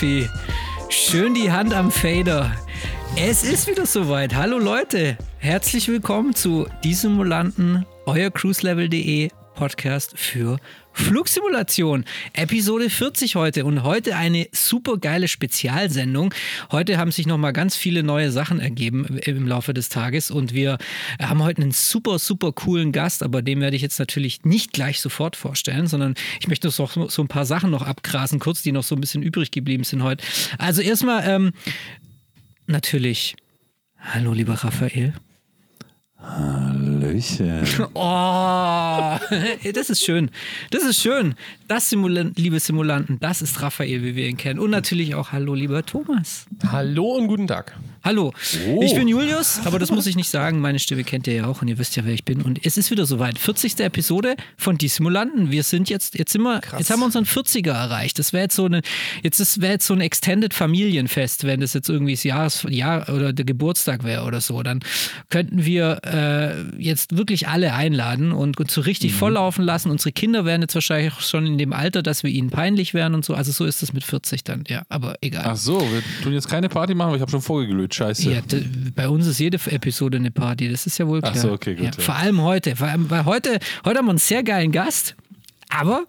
Raffi. Schön die Hand am Fader. Es ist wieder soweit. Hallo Leute, herzlich willkommen zu Die Simulanten, euer cruiselevel.de Podcast für Flugsimulation. Episode 40 heute und heute eine super geile Spezialsendung. Heute haben sich noch mal ganz viele neue Sachen ergeben im Laufe des Tages und wir haben heute einen super super coolen Gast, aber den werde ich jetzt natürlich nicht gleich sofort vorstellen, sondern ich möchte noch so ein paar Sachen noch abgrasen, kurz, die noch so ein bisschen übrig geblieben sind heute. Also erstmal ähm, natürlich Hallo lieber Raphael. Hallöchen. Oh, das ist schön. Das ist schön. Das, Simulan liebe Simulanten, das ist Raphael, wie wir ihn kennen. Und natürlich auch Hallo, lieber Thomas. Hallo und guten Tag. Hallo, oh. ich bin Julius, aber das muss ich nicht sagen. Meine Stimme kennt ihr ja auch und ihr wisst ja, wer ich bin. Und es ist wieder soweit. 40. Episode von Die Simulanten. Wir sind jetzt, jetzt sind wir, jetzt haben wir unseren 40er erreicht. Das wäre jetzt so eine, jetzt wäre jetzt so ein Extended Familienfest, wenn das jetzt irgendwie das Jahres, Jahr oder der Geburtstag wäre oder so. Dann könnten wir äh, jetzt wirklich alle einladen und, und so richtig mhm. volllaufen lassen. Unsere Kinder wären jetzt wahrscheinlich schon in dem Alter, dass wir ihnen peinlich wären und so. Also so ist das mit 40 dann, ja. Aber egal. Ach so, wir tun jetzt keine Party machen, aber ich habe schon vorgeglüht blöd, scheiße. Ja, bei uns ist jede Episode eine Party, das ist ja wohl klar. Ach so, okay, gut. Ja, vor allem heute, vor allem, weil heute, heute haben wir einen sehr geilen Gast. Aber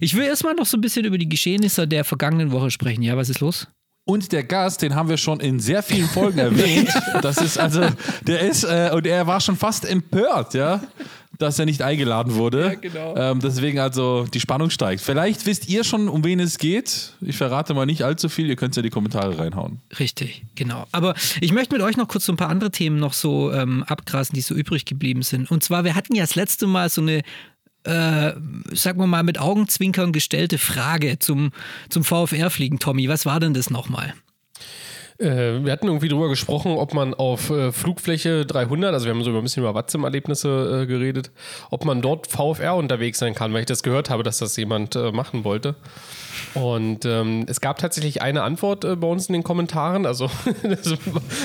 ich will erstmal noch so ein bisschen über die Geschehnisse der vergangenen Woche sprechen. Ja, was ist los? Und der Gast, den haben wir schon in sehr vielen Folgen erwähnt. Das ist also, der ist, äh, und er war schon fast empört, ja dass er nicht eingeladen wurde. Ja, genau. Ähm, deswegen also die Spannung steigt. Vielleicht wisst ihr schon, um wen es geht. Ich verrate mal nicht allzu viel. Ihr könnt es ja in die Kommentare reinhauen. Richtig, genau. Aber ich möchte mit euch noch kurz so ein paar andere Themen noch so ähm, abgrasen, die so übrig geblieben sind. Und zwar, wir hatten ja das letzte Mal so eine äh, sagen wir mal, mit Augenzwinkern gestellte Frage zum, zum VfR-Fliegen, Tommy. Was war denn das nochmal? Äh, wir hatten irgendwie drüber gesprochen, ob man auf äh, Flugfläche 300, also wir haben so ein bisschen über Watzim-Erlebnisse äh, geredet, ob man dort VFR unterwegs sein kann, weil ich das gehört habe, dass das jemand äh, machen wollte. Und ähm, es gab tatsächlich eine Antwort äh, bei uns in den Kommentaren. Also das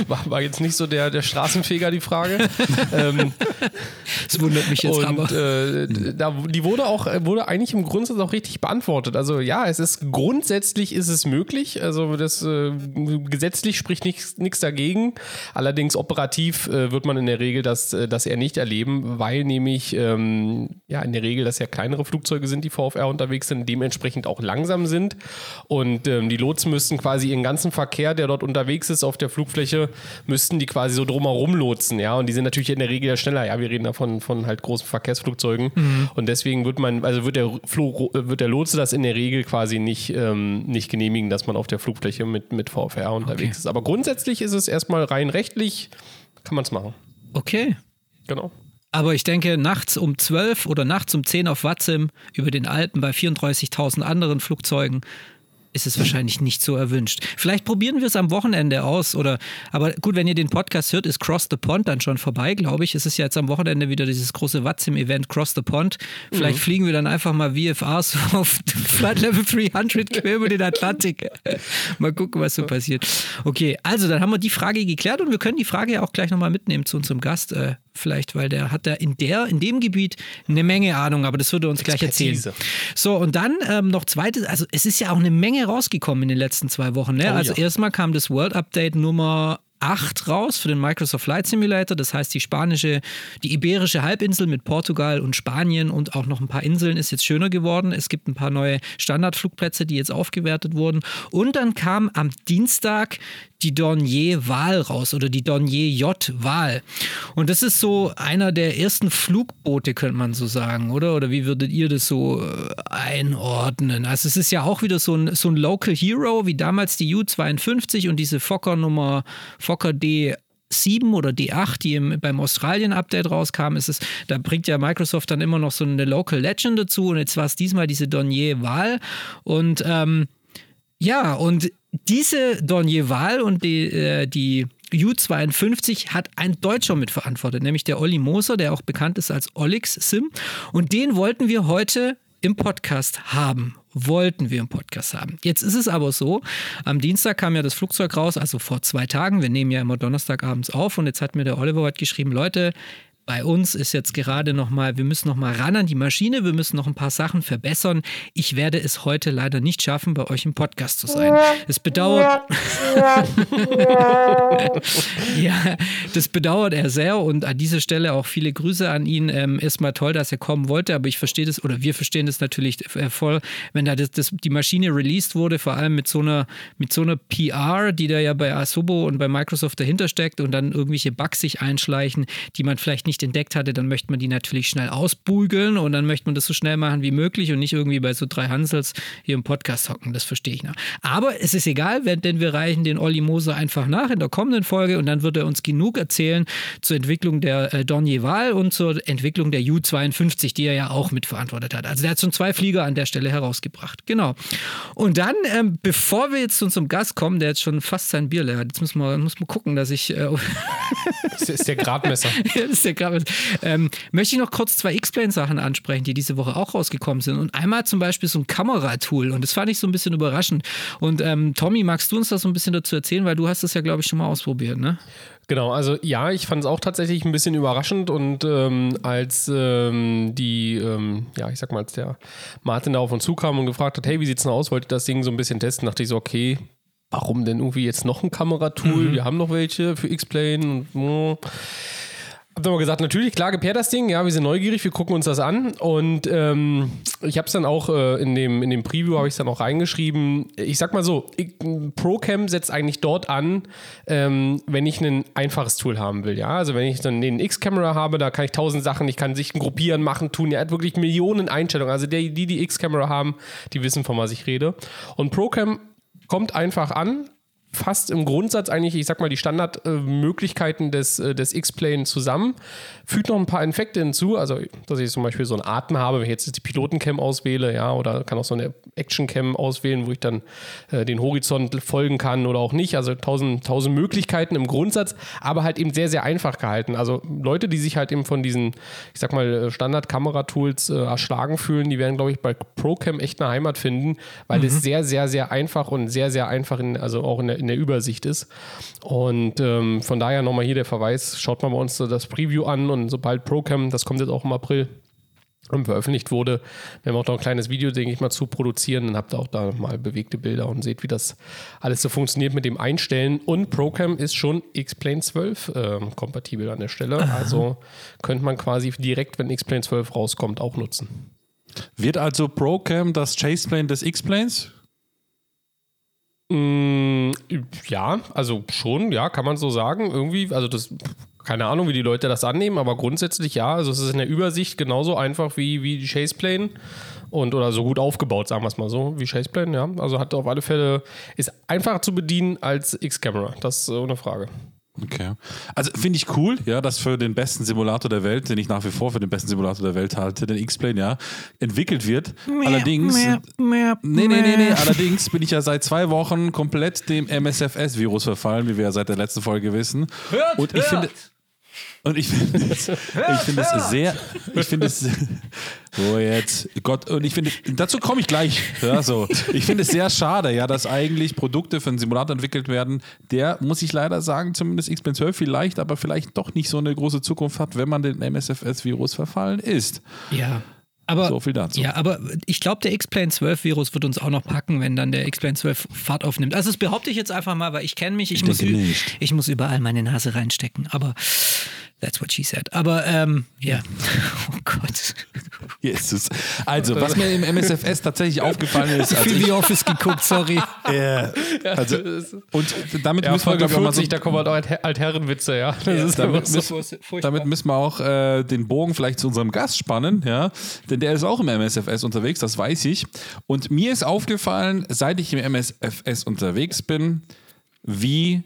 war, war, jetzt nicht so der, der Straßenfeger die Frage. ähm, das wundert mich jetzt und, aber. Äh, da, die wurde auch wurde eigentlich im Grundsatz auch richtig beantwortet. Also ja, es ist grundsätzlich ist es möglich. Also das äh, gesetzlich spricht nichts dagegen. Allerdings operativ äh, wird man in der Regel das, äh, das eher nicht erleben, weil nämlich ähm, ja in der Regel das ja kleinere Flugzeuge sind, die VFR unterwegs sind, dementsprechend auch langsam sind sind. Und ähm, die Lotsen müssten quasi ihren ganzen Verkehr, der dort unterwegs ist auf der Flugfläche, müssten die quasi so drumherum lotsen. Ja, und die sind natürlich in der Regel ja schneller. Ja, wir reden da von, von halt großen Verkehrsflugzeugen. Mhm. Und deswegen wird man, also wird der, Flug, wird der Lotse das in der Regel quasi nicht, ähm, nicht genehmigen, dass man auf der Flugfläche mit, mit VFR unterwegs okay. ist. Aber grundsätzlich ist es erstmal rein rechtlich, kann man es machen. Okay. Genau. Aber ich denke, nachts um 12 oder nachts um 10 auf Watzim über den Alpen bei 34.000 anderen Flugzeugen ist es wahrscheinlich nicht so erwünscht. Vielleicht probieren wir es am Wochenende aus oder aber gut, wenn ihr den Podcast hört, ist Cross the Pond dann schon vorbei, glaube ich. Es ist ja jetzt am Wochenende wieder dieses große Watzim-Event Cross the Pond. Vielleicht mhm. fliegen wir dann einfach mal VFRs auf Flight Level 300 quer über den Atlantik. mal gucken, was so passiert. Okay, also dann haben wir die Frage geklärt und wir können die Frage ja auch gleich nochmal mitnehmen zu unserem Gast. Vielleicht, weil der hat da in der, in dem Gebiet eine Menge Ahnung, aber das würde er uns gleich erzählen. So, und dann ähm, noch zweites, also es ist ja auch eine Menge rausgekommen in den letzten zwei Wochen. Ne? Oh, also ja. erstmal kam das World Update Nummer 8 raus für den Microsoft Flight Simulator. Das heißt, die spanische, die iberische Halbinsel mit Portugal und Spanien und auch noch ein paar Inseln ist jetzt schöner geworden. Es gibt ein paar neue Standardflugplätze, die jetzt aufgewertet wurden. Und dann kam am Dienstag die Dornier-Wahl raus oder die Dornier-J-Wahl. Und das ist so einer der ersten Flugboote, könnte man so sagen, oder? Oder wie würdet ihr das so äh, einordnen? Also es ist ja auch wieder so ein, so ein Local Hero, wie damals die U-52 und diese Fokker Nummer, Fokker D 7 oder D8, die im, beim Australien-Update rauskam, ist es, da bringt ja Microsoft dann immer noch so eine Local Legend dazu und jetzt war es diesmal diese Dornier-Wahl und ähm, ja, und diese Dornier-Wahl und die, äh, die U52 hat ein Deutscher mitverantwortet, nämlich der Olli Moser, der auch bekannt ist als Olix Sim. Und den wollten wir heute im Podcast haben. Wollten wir im Podcast haben. Jetzt ist es aber so, am Dienstag kam ja das Flugzeug raus, also vor zwei Tagen. Wir nehmen ja immer Donnerstagabends auf und jetzt hat mir der Oliver heute geschrieben, Leute, bei uns ist jetzt gerade noch mal, wir müssen noch mal ran an die Maschine, wir müssen noch ein paar Sachen verbessern. Ich werde es heute leider nicht schaffen, bei euch im Podcast zu sein. Es bedauert. ja, das bedauert er sehr und an dieser Stelle auch viele Grüße an ihn. Ähm, Erstmal toll, dass er kommen wollte, aber ich verstehe das oder wir verstehen das natürlich äh, voll, wenn da das, das, die Maschine released wurde, vor allem mit so einer mit so einer PR, die da ja bei Asobo und bei Microsoft dahinter steckt und dann irgendwelche Bugs sich einschleichen, die man vielleicht nicht nicht entdeckt hatte, dann möchte man die natürlich schnell ausbügeln und dann möchte man das so schnell machen wie möglich und nicht irgendwie bei so drei Hansels hier im Podcast hocken. Das verstehe ich noch. Aber es ist egal, denn wir reichen den Olli Moser einfach nach in der kommenden Folge und dann wird er uns genug erzählen zur Entwicklung der äh, Dornier-Wahl und zur Entwicklung der U-52, die er ja auch mitverantwortet hat. Also der hat schon zwei Flieger an der Stelle herausgebracht. Genau. Und dann, ähm, bevor wir jetzt zu unserem Gast kommen, der jetzt schon fast sein Bier leer hat, jetzt muss man, muss man gucken, dass ich. Äh, das ist der Gradmesser. ja, das ist der Gradmesser ähm, möchte ich noch kurz zwei X-Plane-Sachen ansprechen, die diese Woche auch rausgekommen sind. Und einmal zum Beispiel so ein Kameratool. Und das fand ich so ein bisschen überraschend. Und ähm, Tommy, magst du uns das so ein bisschen dazu erzählen? Weil du hast das ja, glaube ich, schon mal ausprobiert, ne? Genau, also ja, ich fand es auch tatsächlich ein bisschen überraschend und ähm, als ähm, die, ähm, ja, ich sag mal, als der Martin da auf uns zukam und gefragt hat, hey, wie sieht's denn aus, wollte das Ding so ein bisschen testen, dachte ich so, okay, warum denn irgendwie jetzt noch ein Kameratool? Mhm. Wir haben noch welche für X-Plane und mm. Hab dann mal gesagt, natürlich, klar, gepaart das Ding, ja, wir sind neugierig, wir gucken uns das an. Und ähm, ich habe es dann auch äh, in, dem, in dem Preview, habe ich es dann auch reingeschrieben. Ich sag mal so, ProCam setzt eigentlich dort an, ähm, wenn ich ein einfaches Tool haben will, ja. Also wenn ich dann den X-Camera habe, da kann ich tausend Sachen, ich kann Sichten gruppieren, machen, tun. Er hat wirklich Millionen Einstellungen. Also die, die die X-Camera haben, die wissen, von was ich rede. Und ProCam kommt einfach an, fasst im Grundsatz eigentlich, ich sag mal, die Standardmöglichkeiten des, äh, des X-Plane zusammen, fügt noch ein paar Infekte hinzu, also dass ich zum Beispiel so einen Atem habe, wenn ich jetzt die Pilotencam auswähle, ja, oder kann auch so eine Action-Cam auswählen, wo ich dann äh, den Horizont folgen kann oder auch nicht, also tausend, tausend Möglichkeiten im Grundsatz, aber halt eben sehr, sehr einfach gehalten. Also Leute, die sich halt eben von diesen, ich sag mal, Standard-Kameratools äh, erschlagen fühlen, die werden, glaube ich, bei ProCam echt eine Heimat finden, weil es mhm. sehr, sehr, sehr einfach und sehr, sehr einfach in, also auch in der in der Übersicht ist. Und ähm, von daher nochmal hier der Verweis, schaut mal bei uns das Preview an und sobald ProCam, das kommt jetzt auch im April, veröffentlicht wurde. Wir haben auch noch ein kleines Video, denke ich mal, zu produzieren. Dann habt ihr auch da mal bewegte Bilder und seht, wie das alles so funktioniert mit dem Einstellen. Und ProCam ist schon X-Plane 12 äh, kompatibel an der Stelle. Also könnte man quasi direkt, wenn X-Plane 12 rauskommt, auch nutzen. Wird also ProCam das Chaseplane des X-Planes? Mm, ja, also schon, ja, kann man so sagen. Irgendwie, also das, keine Ahnung, wie die Leute das annehmen, aber grundsätzlich ja. Also es ist in der Übersicht genauso einfach wie, wie die Chaseplane und oder so gut aufgebaut, sagen wir es mal so, wie Chaseplane, ja. Also hat auf alle Fälle, ist einfacher zu bedienen als X-Camera, das ist ohne Frage. Okay. Also finde ich cool, ja, dass für den besten Simulator der Welt, den ich nach wie vor für den besten Simulator der Welt halte, den X-Plane, ja, entwickelt wird. Mehr, allerdings. Mehr, mehr, nee, nee, nee, nee. Allerdings bin ich ja seit zwei Wochen komplett dem MSFS-Virus verfallen, wie wir ja seit der letzten Folge wissen. Hört, Und ich finde. Und ich finde es, ich finde es sehr, ich finde es, wo jetzt, Gott, und ich finde, dazu komme ich gleich. Ja, so. Ich finde es sehr schade, ja, dass eigentlich Produkte für einen Simulator entwickelt werden, der, muss ich leider sagen, zumindest X-Men 12 vielleicht, aber vielleicht doch nicht so eine große Zukunft hat, wenn man den MSFS-Virus verfallen ist. Ja. Aber, so viel dazu. Ja, aber ich glaube, der X-Plane 12 Virus wird uns auch noch packen, wenn dann der X-Plane 12 Fahrt aufnimmt. Also das behaupte ich jetzt einfach mal, weil ich kenne mich. Ich, ich muss, ich muss überall meine Nase reinstecken. Aber That's what she said. Aber ähm, ja, oh Gott. Jesus. Also, was mir im MSFS tatsächlich aufgefallen ist. Viel The Office geguckt, sorry. Ja. Also, und damit ja, müssen wir, glaube ich, mal so, da kommen halt auch Altherrenwitze, ja. ja damit, so müssen, damit, müssen wir auch äh, den Bogen vielleicht zu unserem Gast spannen, ja. Denn der ist auch im MSFS unterwegs, das weiß ich. Und mir ist aufgefallen, seit ich im MSFS unterwegs bin, wie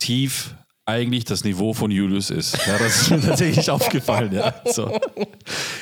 tief eigentlich das Niveau von Julius ist. Ja, das ist mir tatsächlich aufgefallen. Ja. So.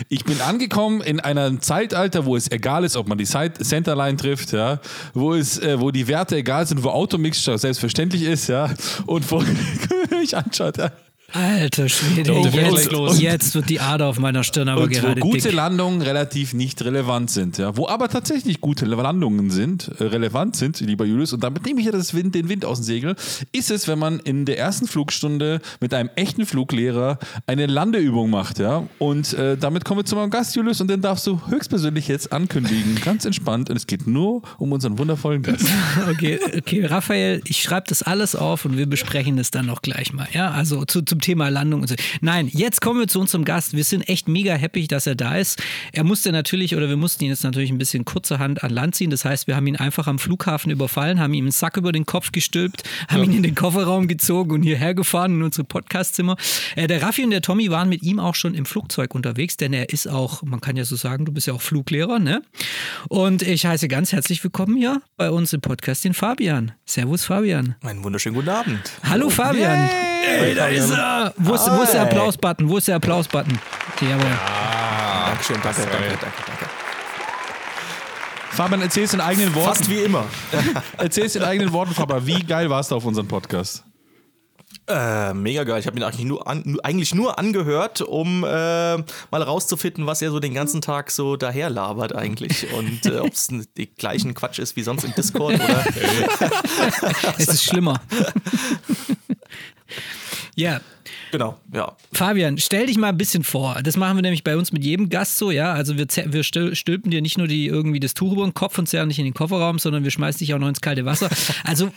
Ich bin angekommen in einem Zeitalter, wo es egal ist, ob man die Centerline trifft, ja, wo, es, äh, wo die Werte egal sind, wo Automix selbstverständlich ist, ja, und wo mich anschaut, ja. Alter Schwede, jetzt, jetzt, wird die Ader auf meiner Stirn aber und gerade wo gute dick. Landungen relativ nicht relevant sind, ja. Wo aber tatsächlich gute Landungen sind, äh, relevant sind, lieber Julius, und damit nehme ich ja das Wind, den Wind aus dem Segel, ist es, wenn man in der ersten Flugstunde mit einem echten Fluglehrer eine Landeübung macht, ja. Und äh, damit kommen wir zu meinem Gast, Julius, und den darfst du höchstpersönlich jetzt ankündigen. Ganz entspannt. Und es geht nur um unseren wundervollen Gast. okay, okay, Raphael, ich schreibe das alles auf und wir besprechen es dann noch gleich mal, ja. Also zu, zum Thema Landung und so. Nein, jetzt kommen wir zu unserem Gast. Wir sind echt mega happy, dass er da ist. Er musste natürlich, oder wir mussten ihn jetzt natürlich ein bisschen kurzerhand an Land ziehen. Das heißt, wir haben ihn einfach am Flughafen überfallen, haben ihm einen Sack über den Kopf gestülpt, haben ja. ihn in den Kofferraum gezogen und hierher gefahren in unsere Podcastzimmer. Äh, der Raffi und der Tommy waren mit ihm auch schon im Flugzeug unterwegs, denn er ist auch, man kann ja so sagen, du bist ja auch Fluglehrer, ne? Und ich heiße ganz herzlich willkommen hier bei uns im Podcast den Fabian. Servus, Fabian. Einen wunderschönen guten Abend. Hallo, Fabian. Yay! Hey, da ist er. Wo ist, wo ist der Applaus-Button? Wo ist der Applaus-Button? Jawohl. Ja, Dankeschön, danke, danke, danke, danke. Fabian, erzähl es in eigenen Worten. Fast wie immer. erzähl es in eigenen Worten, Fabian. Wie geil warst du auf unserem Podcast? Äh, mega geil. Ich habe ihn eigentlich nur, an, eigentlich nur angehört, um äh, mal rauszufinden, was er so den ganzen Tag so daher labert eigentlich. Und äh, ob es die gleichen Quatsch ist wie sonst im Discord oder. es ist schlimmer. ja. Genau, ja. Fabian, stell dich mal ein bisschen vor. Das machen wir nämlich bei uns mit jedem Gast so, ja. Also wir, wir stülpen dir nicht nur die, irgendwie das Tuch über den Kopf und zerren nicht in den Kofferraum, sondern wir schmeißen dich auch noch ins kalte Wasser. Also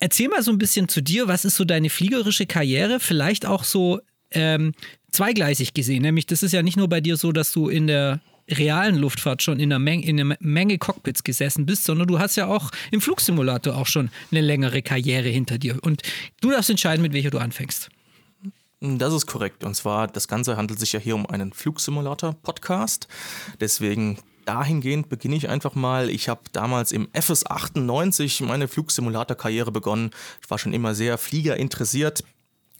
erzähl mal so ein bisschen zu dir, was ist so deine fliegerische Karriere? Vielleicht auch so ähm, zweigleisig gesehen. Nämlich, das ist ja nicht nur bei dir so, dass du in der realen Luftfahrt schon in einer, Menge, in einer Menge Cockpits gesessen bist, sondern du hast ja auch im Flugsimulator auch schon eine längere Karriere hinter dir. Und du darfst entscheiden, mit welcher du anfängst. Das ist korrekt. Und zwar, das Ganze handelt sich ja hier um einen Flugsimulator-Podcast. Deswegen dahingehend beginne ich einfach mal. Ich habe damals im FS 98 meine Flugsimulator-Karriere begonnen. Ich war schon immer sehr Flieger interessiert,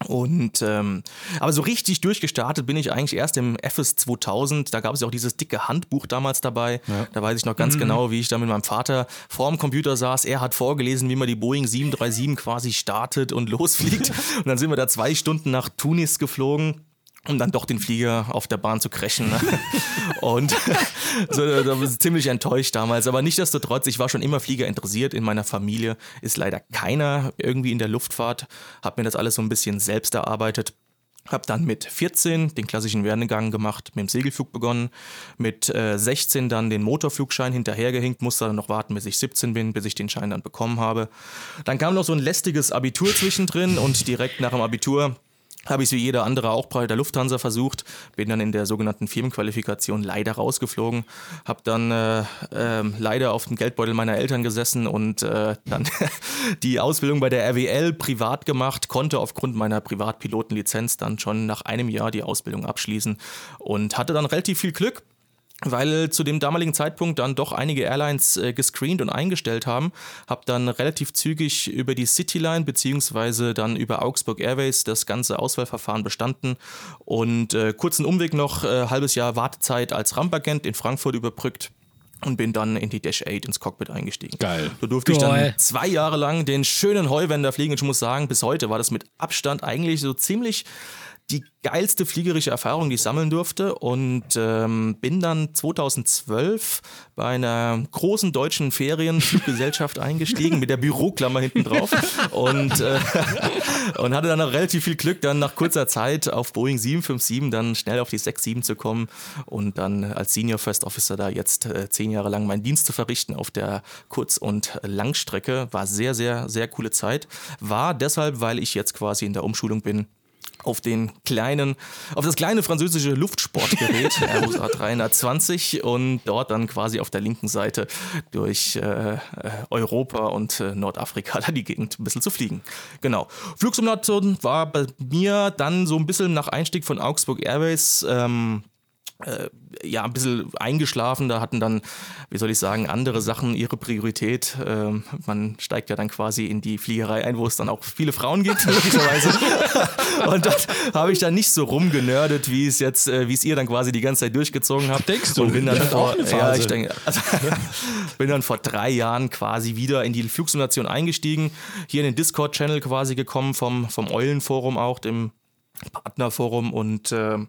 und ähm, aber so richtig durchgestartet bin ich eigentlich erst im FS 2000. Da gab es ja auch dieses dicke Handbuch damals dabei. Ja. Da weiß ich noch ganz mhm. genau, wie ich da mit meinem Vater vor dem Computer saß. Er hat vorgelesen, wie man die Boeing 737 quasi startet und losfliegt. und dann sind wir da zwei Stunden nach Tunis geflogen um dann doch den Flieger auf der Bahn zu crashen. Ne? Und so, da war ich ziemlich enttäuscht damals. Aber nichtsdestotrotz, ich war schon immer Flieger interessiert. In meiner Familie ist leider keiner irgendwie in der Luftfahrt. Hab mir das alles so ein bisschen selbst erarbeitet. Hab dann mit 14 den klassischen Werdegang gemacht, mit dem Segelflug begonnen, mit äh, 16 dann den Motorflugschein hinterhergehinkt, musste dann noch warten, bis ich 17 bin, bis ich den Schein dann bekommen habe. Dann kam noch so ein lästiges Abitur zwischendrin und direkt nach dem Abitur habe ich wie jeder andere auch bei der Lufthansa versucht, bin dann in der sogenannten Firmenqualifikation leider rausgeflogen, habe dann äh, äh, leider auf dem Geldbeutel meiner Eltern gesessen und äh, dann die Ausbildung bei der RWL privat gemacht, konnte aufgrund meiner Privatpilotenlizenz dann schon nach einem Jahr die Ausbildung abschließen und hatte dann relativ viel Glück weil zu dem damaligen Zeitpunkt dann doch einige Airlines äh, gescreent und eingestellt haben, habe dann relativ zügig über die Cityline beziehungsweise dann über Augsburg Airways das ganze Auswahlverfahren bestanden und äh, kurzen Umweg noch äh, halbes Jahr Wartezeit als Rampagent in Frankfurt überbrückt und bin dann in die Dash 8 ins Cockpit eingestiegen. Geil. Da durfte Geil. ich dann zwei Jahre lang den schönen Heuwender fliegen. Und ich muss sagen, bis heute war das mit Abstand eigentlich so ziemlich die geilste fliegerische Erfahrung, die ich sammeln durfte und ähm, bin dann 2012 bei einer großen deutschen Ferienfluggesellschaft eingestiegen mit der Büroklammer hinten drauf und, äh, und hatte dann noch relativ viel Glück, dann nach kurzer Zeit auf Boeing 757 dann schnell auf die 67 zu kommen und dann als Senior First Officer da jetzt äh, zehn Jahre lang meinen Dienst zu verrichten auf der Kurz- und Langstrecke. War sehr, sehr, sehr coole Zeit. War deshalb, weil ich jetzt quasi in der Umschulung bin auf den kleinen, auf das kleine französische Luftsportgerät Airbus A320 und dort dann quasi auf der linken Seite durch äh, äh, Europa und äh, Nordafrika da die Gegend ein bisschen zu fliegen. Genau. Flugsimulation war bei mir dann so ein bisschen nach Einstieg von Augsburg Airways ähm, äh, ja, ein bisschen eingeschlafen. Da hatten dann, wie soll ich sagen, andere Sachen ihre Priorität. Ähm, man steigt ja dann quasi in die Fliegerei ein, wo es dann auch viele Frauen gibt, möglicherweise. und dort habe ich dann nicht so rumgenördet, wie es jetzt, äh, wie es ihr dann quasi die ganze Zeit durchgezogen habt. Denkst du? Und bin dann Das auch vor, ja, ich denke, also, bin dann vor drei Jahren quasi wieder in die Flugsimulation eingestiegen, hier in den Discord-Channel quasi gekommen vom, vom Eulenforum auch, dem Partnerforum und ähm,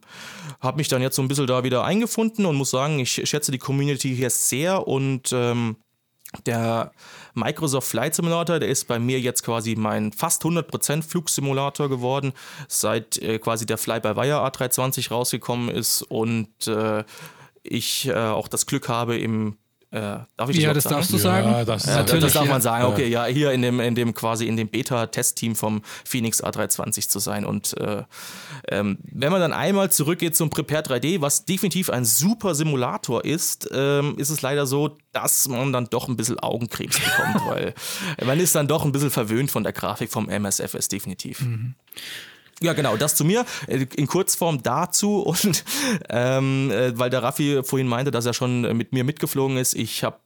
habe mich dann jetzt so ein bisschen da wieder eingefunden und muss sagen, ich schätze die Community hier sehr und ähm, der Microsoft Flight Simulator, der ist bei mir jetzt quasi mein fast 100% Flugsimulator geworden, seit äh, quasi der Fly-by-Wire A320 rausgekommen ist und äh, ich äh, auch das Glück habe im äh, darf ich Ja, das sagen? darfst du sagen. Ja, das, Ja, Natürlich, das darf ja. man sagen. Okay, ja, hier in dem, in dem quasi in dem Beta-Testteam vom Phoenix A320 zu sein. Und äh, ähm, wenn man dann einmal zurückgeht zum Prepare 3D, was definitiv ein super Simulator ist, ähm, ist es leider so, dass man dann doch ein bisschen Augenkrebs bekommt, weil man ist dann doch ein bisschen verwöhnt von der Grafik vom MSFS, definitiv. Ja, genau, das zu mir. Äh, In Kurzform dazu und ähm, äh, weil der Raffi vorhin meinte, dass er schon mit mir mitgeflogen ist. Ich habe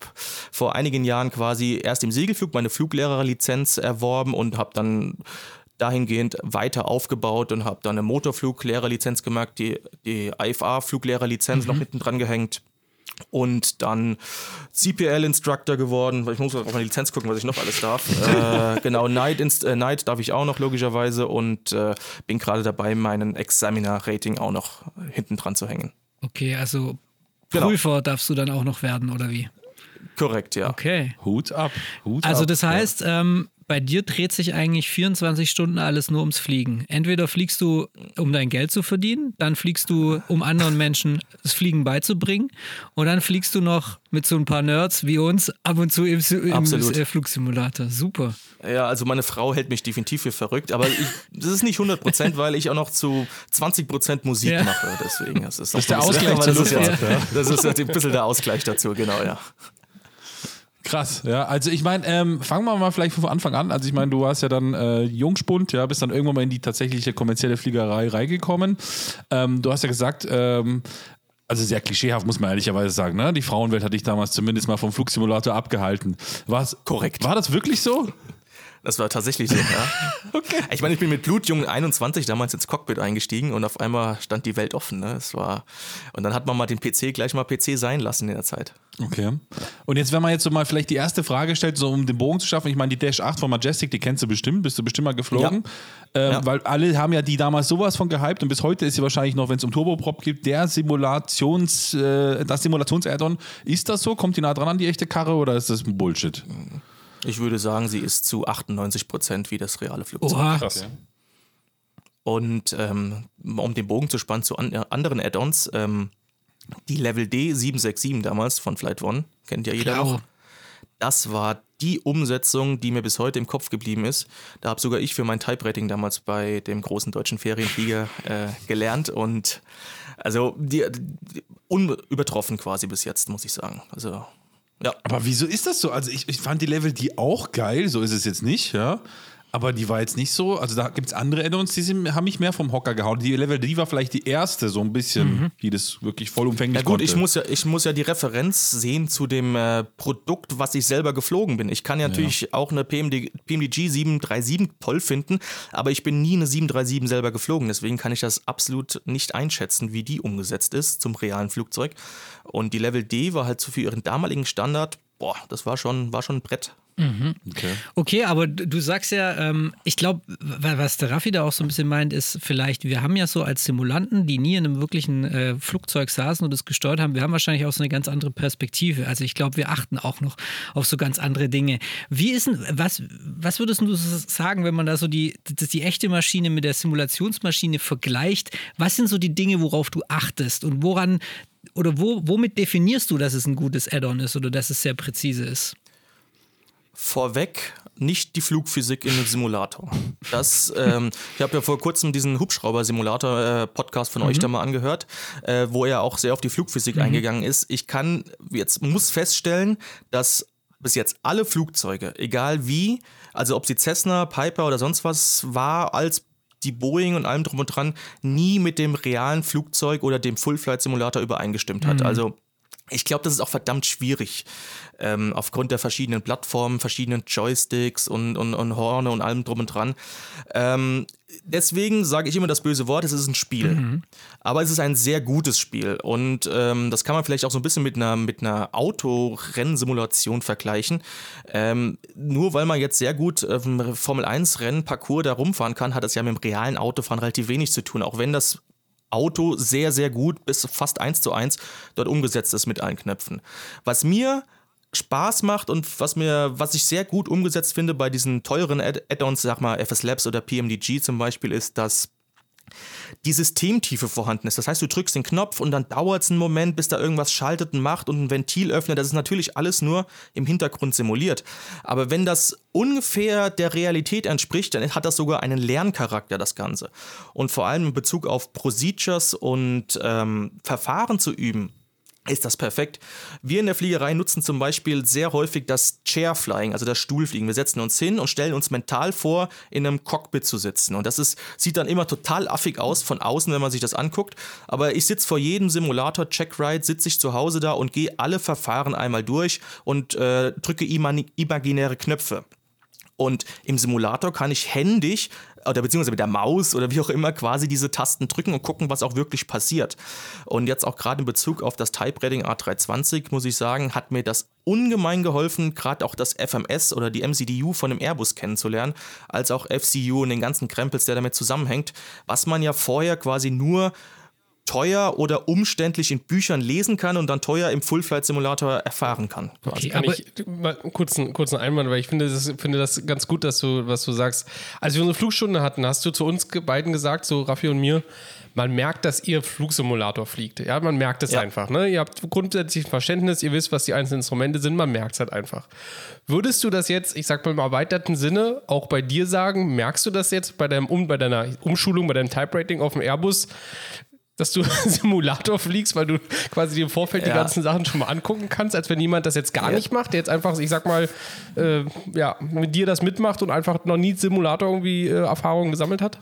vor einigen Jahren quasi erst im Segelflug meine Fluglehrerlizenz erworben und habe dann dahingehend weiter aufgebaut und habe dann eine Motorfluglehrerlizenz gemacht, die, die IFA-Fluglehrerlizenz noch hinten dran gehängt und dann CPL-Instructor geworden, weil ich muss auf meine Lizenz gucken, was ich noch alles darf. äh, genau, Night, Inst äh, Night darf ich auch noch logischerweise und äh, bin gerade dabei, meinen Examiner-Rating auch noch hinten dran zu hängen. Okay, also Genau. Prüfer darfst du dann auch noch werden, oder wie? Korrekt, ja. Okay. Hut ab. Hut Also ab. das heißt, ähm, bei dir dreht sich eigentlich 24 Stunden alles nur ums Fliegen. Entweder fliegst du, um dein Geld zu verdienen, dann fliegst du, um anderen Menschen das Fliegen beizubringen und dann fliegst du noch mit so ein paar Nerds wie uns ab und zu im, im äh, Flugsimulator. Super. Ja, also meine Frau hält mich definitiv für verrückt, aber ich, das ist nicht 100 Prozent, weil ich auch noch zu 20 Prozent Musik Ja. mache. Deswegen das ist, Das ist der Ausgleich das ist, ja, das ist ein bisschen der Ausgleich dazu, genau, ja. Krass, ja. Also ich meine, ähm, fangen wir mal vielleicht von Anfang an. Also ich meine, du warst ja dann äh, Jungspund, ja, bist dann irgendwann mal in die tatsächliche kommerzielle Fliegerei reingekommen. Ähm, du hast ja gesagt, ähm, also sehr klischeehaft muss man ehrlicherweise sagen, ne? Die Frauenwelt hat dich damals zumindest mal vom Flugsimulator abgehalten. War's, Korrekt. War das wirklich so? Das war tatsächlich so, ja. Okay. Ich meine, ich bin mit blutjungen 21 damals ins Cockpit eingestiegen und auf einmal stand die Welt offen. Ne? Es war und dann hat man mal den PC gleich mal PC sein lassen in der Zeit. Okay. Und jetzt, wenn man jetzt so mal vielleicht die erste Frage stellt, so um den Bogen zu schaffen, ich meine, die Dash 8 von Majestic, die kennst du bestimmt, bist du bestimmt mal geflogen. Ähm, Ja. Weil alle haben ja die damals sowas von gehypt und bis heute ist sie wahrscheinlich noch, wenn es um Turboprop geht, der Simulations, äh, das Simulations-Add-on. Ist das so? Kommt die nah dran an die echte Karre oder ist das ein Bullshit? Ich würde sagen, sie ist zu 98 Prozent wie das reale Flugzeug. Oha. Krass. Und ähm, um den Bogen zu spannen zu an, äh, anderen Add-ons, ähm, die Level D 767 damals von Flight One, kennt ja jeder Klar. noch. Das war die Umsetzung, die mir bis heute im Kopf geblieben ist. Da habe sogar ich für mein Type-Rating damals bei dem großen deutschen Ferienflieger äh, gelernt und also die, die, unübertroffen quasi bis jetzt, muss ich sagen. Also ja. Aber wieso ist das so? Also ich, ich fand die Level die auch geil, so ist es jetzt nicht, ja. Aber die war jetzt nicht so, also da gibt es andere Add-ons, die sind, haben mich mehr vom Hocker gehauen. Die Level D war vielleicht die erste, so ein bisschen, die das wirklich vollumfänglich Ja gut, konnte. ich muss ja, ich muss ja die Referenz sehen zu dem äh, Produkt, was ich selber geflogen bin. Ich kann ja natürlich auch eine PMD, PMDG 737 toll finden, aber ich bin nie eine 737 selber geflogen. Deswegen kann ich das absolut nicht einschätzen, wie die umgesetzt ist zum realen Flugzeug. Und die Level D war halt so für ihren damaligen Standard, boah, das war schon, war schon ein Brett. Okay. Okay, aber du du sagst ja, ähm, ich glaube, was der Raffi da auch so ein bisschen meint, ist vielleicht, wir haben ja so als Simulanten, die nie in einem wirklichen äh, Flugzeug saßen und es gesteuert haben, wir haben wahrscheinlich auch so eine ganz andere Perspektive. Also ich glaube, wir achten auch noch auf so ganz andere Dinge. Wie ist denn, was, was würdest du sagen, wenn man da so die, die, die echte Maschine mit der Simulationsmaschine vergleicht? Was sind so die Dinge, worauf du achtest und woran oder wo, womit definierst du, dass es ein gutes Add-on ist oder dass es sehr präzise ist? Vorweg nicht die Flugphysik in dem Simulator. Das, ähm, ich habe ja vor kurzem diesen Hubschrauber-Simulator-Podcast von euch da mal angehört, äh, wo er auch sehr auf die Flugphysik eingegangen ist. Ich kann jetzt muss feststellen, dass bis jetzt alle Flugzeuge, egal wie, also ob sie Cessna, Piper oder sonst was war, als die Boeing und allem drum und dran nie mit dem realen Flugzeug oder dem Full-Flight-Simulator übereingestimmt hat. Mhm. Also ich glaube, das ist auch verdammt schwierig, ähm, aufgrund der verschiedenen Plattformen, verschiedenen Joysticks und, und, und Horne und allem drum und dran. Ähm, deswegen sage ich immer das böse Wort, es ist ein Spiel. Mhm. Aber es ist ein sehr gutes Spiel. Und ähm, das kann man vielleicht auch so ein bisschen mit einer, mit einer Autorennsimulation vergleichen. Ähm, nur weil man jetzt sehr gut dem Formel 1-Rennen Parcours da rumfahren kann, hat das ja mit dem realen Autofahren relativ wenig zu tun. Auch wenn das Auto sehr, sehr gut bis fast eins zu eins dort umgesetzt ist mit allen Knöpfen. Was mir Spaß macht und was mir, was ich sehr gut umgesetzt finde bei diesen teuren Add-ons, sag mal FS Labs oder PMDG zum Beispiel, ist, dass die Systemtiefe vorhanden ist. Das heißt, du drückst den Knopf und dann dauert es einen Moment, bis da irgendwas schaltet und macht und ein Ventil öffnet. Das ist natürlich alles nur im Hintergrund simuliert. Aber wenn das ungefähr der Realität entspricht, dann hat das sogar einen Lerncharakter, das Ganze. Und vor allem in Bezug auf Procedures und ähm, Verfahren zu üben, ist das perfekt. Wir in der Fliegerei nutzen zum Beispiel sehr häufig das Chairflying, also das Stuhlfliegen. Wir setzen uns hin und stellen uns mental vor, in einem Cockpit zu sitzen. Und das ist, sieht dann immer total affig aus von außen, wenn man sich das anguckt. Aber ich sitze vor jedem Simulator, Checkride, sitze ich zu Hause da und gehe alle Verfahren einmal durch und äh, drücke imaginäre Knöpfe. Und im Simulator kann ich händisch oder beziehungsweise mit der Maus oder wie auch immer quasi diese Tasten drücken und gucken, was auch wirklich passiert. Und jetzt auch gerade in Bezug auf das Type Rating A320 muss ich sagen, hat mir das ungemein geholfen, gerade auch das FMS oder die MCDU von dem Airbus kennenzulernen, als auch FCU und den ganzen Krempels, der damit zusammenhängt, was man ja vorher quasi nur teuer oder umständlich in Büchern lesen kann und dann teuer im Full-Flight-Simulator erfahren kann. Okay, kann ich mal einen kurzen, kurzen Einwand, weil ich finde das, finde das ganz gut, dass du, was du sagst. Als wir unsere Flugstunde hatten, hast du zu uns beiden gesagt, so Raffi und mir, man merkt, dass ihr Flugsimulator fliegt. Ja, man merkt es ja. einfach. Ne? Ihr habt grundsätzlich ein Verständnis, ihr wisst, was die einzelnen Instrumente sind, man merkt es halt einfach. Würdest du das jetzt, ich sag mal im erweiterten Sinne, auch bei dir sagen, merkst du das jetzt bei, deinem, bei deiner Umschulung, bei deinem Type-Rating auf dem Airbus, dass du Simulator fliegst, weil du quasi im Vorfeld ja. die ganzen Sachen schon mal angucken kannst, als wenn jemand das jetzt gar ja. nicht macht, der jetzt einfach, ich sag mal, äh, ja, mit dir das mitmacht und einfach noch nie Simulator irgendwie äh, Erfahrungen gesammelt hat?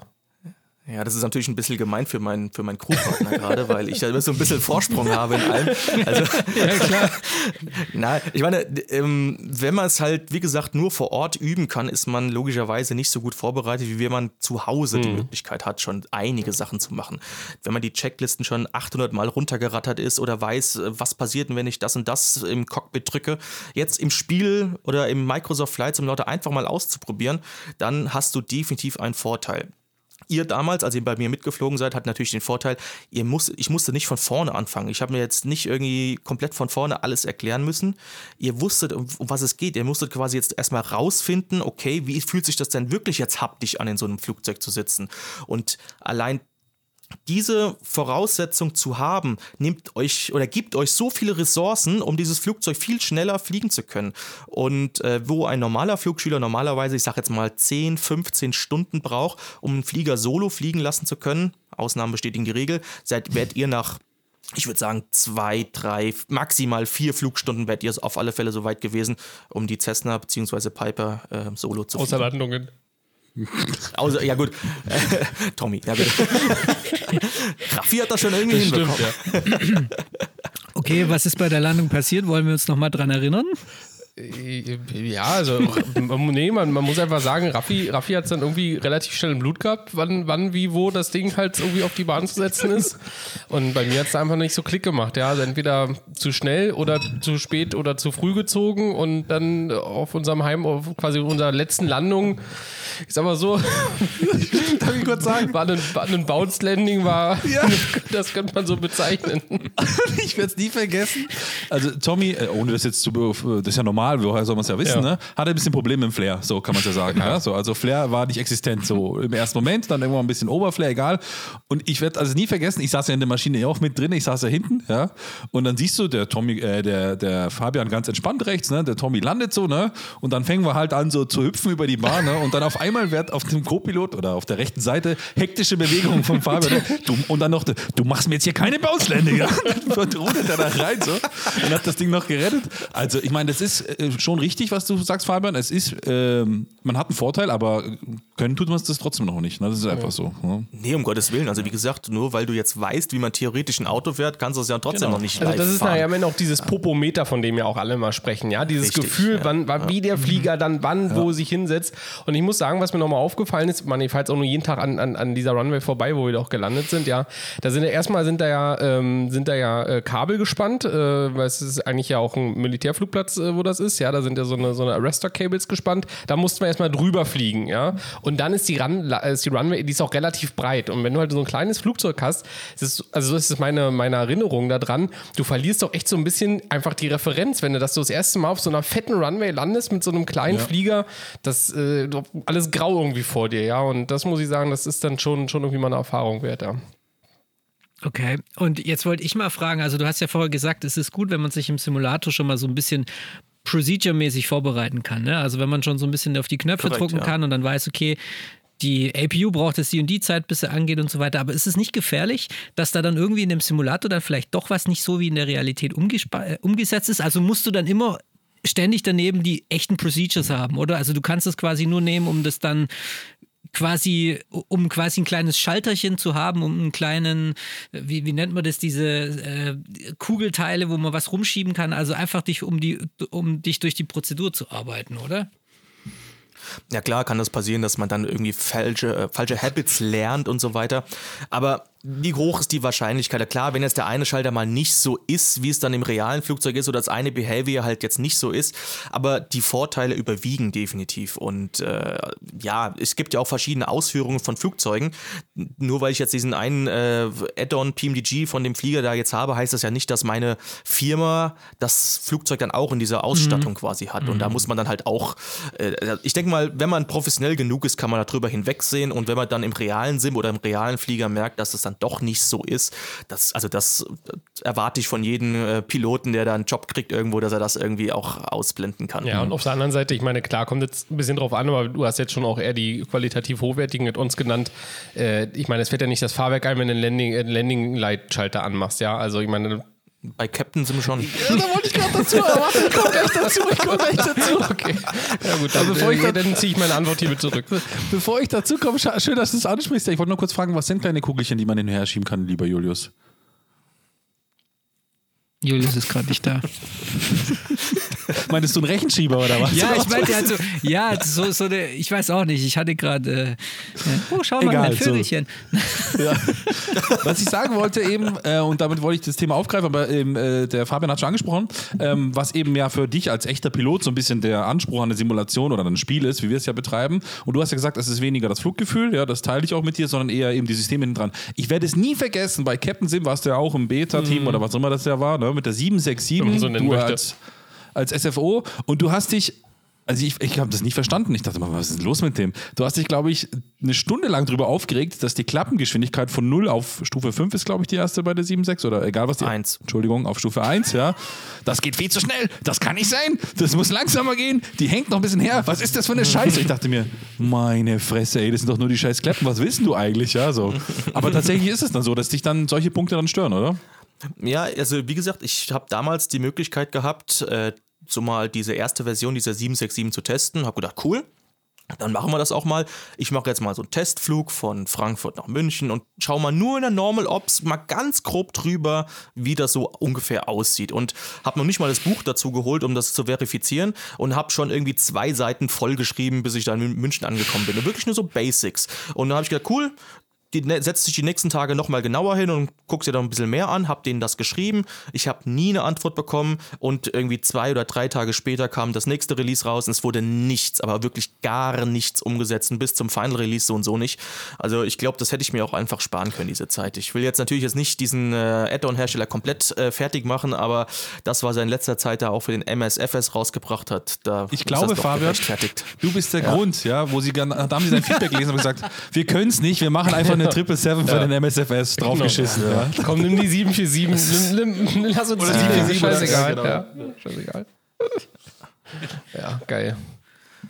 Ja, das ist natürlich ein bisschen gemein für meinen, für meinen Crewpartner gerade, weil ich ja so ein bisschen Vorsprung habe in allem. Also, ja, klar. Nein, ich meine, ähm, wenn man es halt, wie gesagt, nur vor Ort üben kann, ist man logischerweise nicht so gut vorbereitet, wie wenn man zu Hause die mhm. Möglichkeit hat, schon einige Sachen zu machen. Wenn man die Checklisten schon 800 Mal runtergerattert ist oder weiß, was passiert, wenn ich das und das im Cockpit drücke, jetzt im Spiel oder im Microsoft Flight Simulator einfach mal auszuprobieren, dann hast du definitiv einen Vorteil ihr damals, als ihr bei mir mitgeflogen seid, hat natürlich den Vorteil, ihr muss, ich musste nicht von vorne anfangen. Ich habe mir jetzt nicht irgendwie komplett von vorne alles erklären müssen. Ihr wusstet, um, um was es geht. Ihr musstet quasi jetzt erstmal rausfinden, okay, wie fühlt sich das denn wirklich jetzt haptisch an, in so einem Flugzeug zu sitzen? Und allein diese Voraussetzung zu haben, nimmt euch oder gibt euch so viele Ressourcen, um dieses Flugzeug viel schneller fliegen zu können. Und äh, wo ein normaler Flugschüler normalerweise, ich sage jetzt mal 10, 15 Stunden braucht, um einen Flieger solo fliegen lassen zu können, Ausnahmen bestätigen die Regel, seid, werdet ihr nach ich würde sagen, zwei, drei, maximal vier Flugstunden werdet ihr auf alle Fälle so weit gewesen, um die Cessna bzw. Piper äh, solo zu fliegen. Außer Landungen. Außer, ja gut, Tommy, ja bitte. Raffi hat das schon irgendwie das hinbekommen. Stimmt, ja. okay, was ist bei der Landung passiert? Wollen wir uns nochmal dran erinnern? Ja, also nee, man, man muss einfach sagen, Raffi, Raffi hat es dann irgendwie relativ schnell im Blut gehabt, wann, wann, wie, wo das Ding halt irgendwie auf die Bahn zu setzen ist. Und bei mir hat es einfach nicht so Klick gemacht. Ja, also entweder zu schnell oder zu spät oder zu früh gezogen und dann auf unserem Heim, auf quasi unserer letzten Landung, ich sag mal so, darf ich kurz sagen, war ein, war ein Bounce Landing, war, ja. das könnte man so bezeichnen. ich werde es nie vergessen. Also Tommy, äh, ohne das jetzt zu, das ist ja normal normal, woher soll man es ja wissen, ja. ne? hatte ein bisschen Probleme mit Flair, so kann man es ja sagen. Ja. So, also Flair war nicht existent so im ersten Moment, dann irgendwann ein bisschen Oberflair, egal. Und ich werde also nie vergessen, ich saß ja in der Maschine ja auch mit drin, ich saß ja hinten, ja. Und dann siehst du, der Tommy, äh, der, der Fabian ganz entspannt rechts, ne? Der Tommy landet so, ne? Und dann fängen wir halt an, so zu hüpfen über die Bahn, ne? Und dann auf einmal wird auf dem Co-Pilot oder auf der rechten Seite hektische Bewegungen vom Fabian. Ne? Du, und dann noch, du machst mir jetzt hier keine Bausländer, ja? Dann rudert er da rein so und hat das Ding noch gerettet. Also, ich meine, das ist äh, schon richtig, was du sagst, Fabian. Es ist, ähm, man hat einen Vorteil, aber können tut man es das trotzdem noch nicht. Ne? Das ist einfach so. Ne? Nee, um Gottes Willen. Also wie gesagt, nur weil du jetzt weißt, wie man theoretisch ein Auto fährt, kannst du es ja trotzdem Genau. noch nicht Also live das ist fahren. nachher immer noch dieses Popometer, von dem ja auch alle mal sprechen, ja, dieses Richtig, Gefühl, ja. wann, wann wie der Flieger dann wann wo sich hinsetzt. Und ich muss sagen, was mir nochmal aufgefallen ist, man, ich fahre jetzt auch nur jeden Tag an, an, an dieser Runway vorbei, wo wir doch gelandet sind, ja, da sind ja erstmal sind da ja ähm, sind da ja äh, Kabel gespannt, äh, weil es ist eigentlich ja auch ein Militärflugplatz, äh, wo das ist, ja, da sind ja so eine so eine Arrestor Cables gespannt. Da mussten wir erstmal drüber fliegen, ja, und dann ist die, Run, ist die Runway, die ist auch relativ breit. Und wenn du halt so ein kleines Flugzeug hast, ist es, also das ist meine, meine Erinnerung daran, du verlierst doch echt so ein bisschen einfach die Referenz, wenn du das so das erste Mal auf so einer fetten Runway landest mit so einem kleinen Flieger, das äh, alles grau irgendwie vor dir, ja. Und das muss ich sagen, das ist dann schon, schon irgendwie mal eine Erfahrung wert, ja. Okay, und jetzt wollte ich mal fragen, also du hast ja vorher gesagt, es ist gut, wenn man sich im Simulator schon mal so ein bisschen procedure-mäßig vorbereiten kann. Ne? Also wenn man schon so ein bisschen auf die Knöpfe Korrekt, drucken ja. kann und dann weiß, okay, die APU braucht jetzt die und die Zeit, bis sie angeht und so weiter. Aber ist es nicht gefährlich, dass da dann irgendwie in dem Simulator dann vielleicht doch was nicht so wie in der Realität äh, umgesetzt ist? Also musst du dann immer ständig daneben die echten Procedures haben, oder? Also du kannst es quasi nur nehmen, um das dann quasi, um quasi ein kleines Schalterchen zu haben, um einen kleinen, wie, wie nennt man das, diese äh, Kugelteile, wo man was rumschieben kann, also einfach dich um die, um dich durch die Prozedur zu arbeiten, oder? Ja klar kann das passieren, dass man dann irgendwie falsche, äh, falsche Habits lernt und so weiter. Aber wie hoch ist die Wahrscheinlichkeit? Klar, wenn jetzt der eine Schalter mal nicht so ist, wie es dann im realen Flugzeug ist oder das eine Behavior halt jetzt nicht so ist, aber die Vorteile überwiegen definitiv. Und äh, ja, es gibt ja auch verschiedene Ausführungen von Flugzeugen. Nur weil ich jetzt diesen einen äh, Add-on PMDG von dem Flieger da jetzt habe, heißt das ja nicht, dass meine Firma das Flugzeug dann auch in dieser Ausstattung quasi hat. Und da muss man dann halt auch, äh, ich denke mal, wenn man professionell genug ist, kann man darüber hinwegsehen. Und wenn man dann im realen Sim oder im realen Flieger merkt, dass es dann doch nicht so ist, das, also das erwarte ich von jedem äh, Piloten, der da einen Job kriegt irgendwo, dass er das irgendwie auch ausblenden kann. Ja, und auf der anderen Seite, ich meine, klar, kommt jetzt ein bisschen drauf an, aber du hast jetzt schon auch eher die qualitativ hochwertigen mit uns genannt. Äh, ich meine, es fährt ja nicht das Fahrwerk ein, wenn du einen Landing, äh, Landing anmachst, ja. Also ich meine, Bei Captain sind wir schon. Ja, da wollte ich gerade dazu, aber warte, ich komme gleich dazu, ich komme gleich dazu. okay. Ja gut, dann, bevor ich äh, dann- dann ziehe ich meine Antwort hiermit zurück. Bevor ich dazu komme, schön, dass du es ansprichst. Ich wollte nur kurz fragen, was sind kleine Kugelchen, die man hinher schieben kann, lieber Julius? Julius ist gerade nicht da. Meinst du einen Rechenschieber oder was? Ja, ich meinte also, ja, so, so eine, ich weiß auch nicht, ich hatte gerade, äh, äh, oh, schau mal, Egal, ein so. Vögelchen. Ja. Was ich sagen wollte eben, äh, und damit wollte ich das Thema aufgreifen, aber eben, äh, der Fabian hat schon angesprochen, ähm, was eben ja für dich als echter Pilot so ein bisschen der Anspruch an eine Simulation oder ein Spiel ist, wie wir es ja betreiben. Und du hast ja gesagt, es ist weniger das Fluggefühl, ja, das teile ich auch mit dir, sondern eher eben die Systeme hinten dran. Ich werde es nie vergessen, bei Captain Sim warst du ja auch im Beta-Team oder was immer das ja war, ne, mit der 767, Wenn man so du als, als SFO und du hast dich also ich, ich habe das nicht verstanden. Ich dachte mal, was ist denn los mit dem? Du hast dich, glaube ich, eine Stunde lang darüber aufgeregt, dass die Klappengeschwindigkeit von 0 auf Stufe 5 ist, glaube ich, die erste bei der 7.6 oder egal was die. Eins. Entschuldigung, auf Stufe 1, ja. Das geht viel zu schnell. Das kann nicht sein. Das muss langsamer gehen. Die hängt noch ein bisschen her. Was ist das für eine Scheiße? Ich dachte mir, meine Fresse, ey, das sind doch nur die scheiß Klappen. Was willst du eigentlich? Ja, so. Aber tatsächlich ist es dann so, dass dich dann solche Punkte dann stören, oder? Ja, also wie gesagt, ich habe damals die Möglichkeit gehabt, äh, so mal diese erste Version dieser 767 zu testen. Habe gedacht, cool. Dann machen wir das auch mal. Ich mache jetzt mal so einen Testflug von Frankfurt nach München und schau mal nur in der Normal Ops mal ganz grob drüber, wie das so ungefähr aussieht. Und habe noch nicht mal das Buch dazu geholt, um das zu verifizieren und habe schon irgendwie zwei Seiten vollgeschrieben, bis ich dann in München angekommen bin. Und wirklich nur so Basics. Und dann habe ich gedacht, cool, die setzt sich die nächsten Tage nochmal genauer hin und guckst dir da ein bisschen mehr an, hab denen das geschrieben. Ich habe nie eine Antwort bekommen und irgendwie zwei oder drei Tage später kam das nächste Release raus und es wurde nichts, aber wirklich gar nichts umgesetzt und bis zum Final Release so und so nicht. Also ich glaube, das hätte ich mir auch einfach sparen können, diese Zeit. Ich will jetzt natürlich jetzt nicht diesen äh, Add-on-Hersteller komplett äh, fertig machen, aber das, was er in letzter Zeit da auch für den MSFS rausgebracht hat, da Ich glaube, Fabian, du bist der Grund, ja, wo sie da haben sie sein Feedback gelesen und gesagt, wir können es nicht, wir machen einfach eine 777 für den MSFS draufgeschissen. Ja. Komm, nimm die 747. Nimm, nimm, lass uns Oder die 747, Scheißegal. genau. Ja, scheißegal. Ja, geil.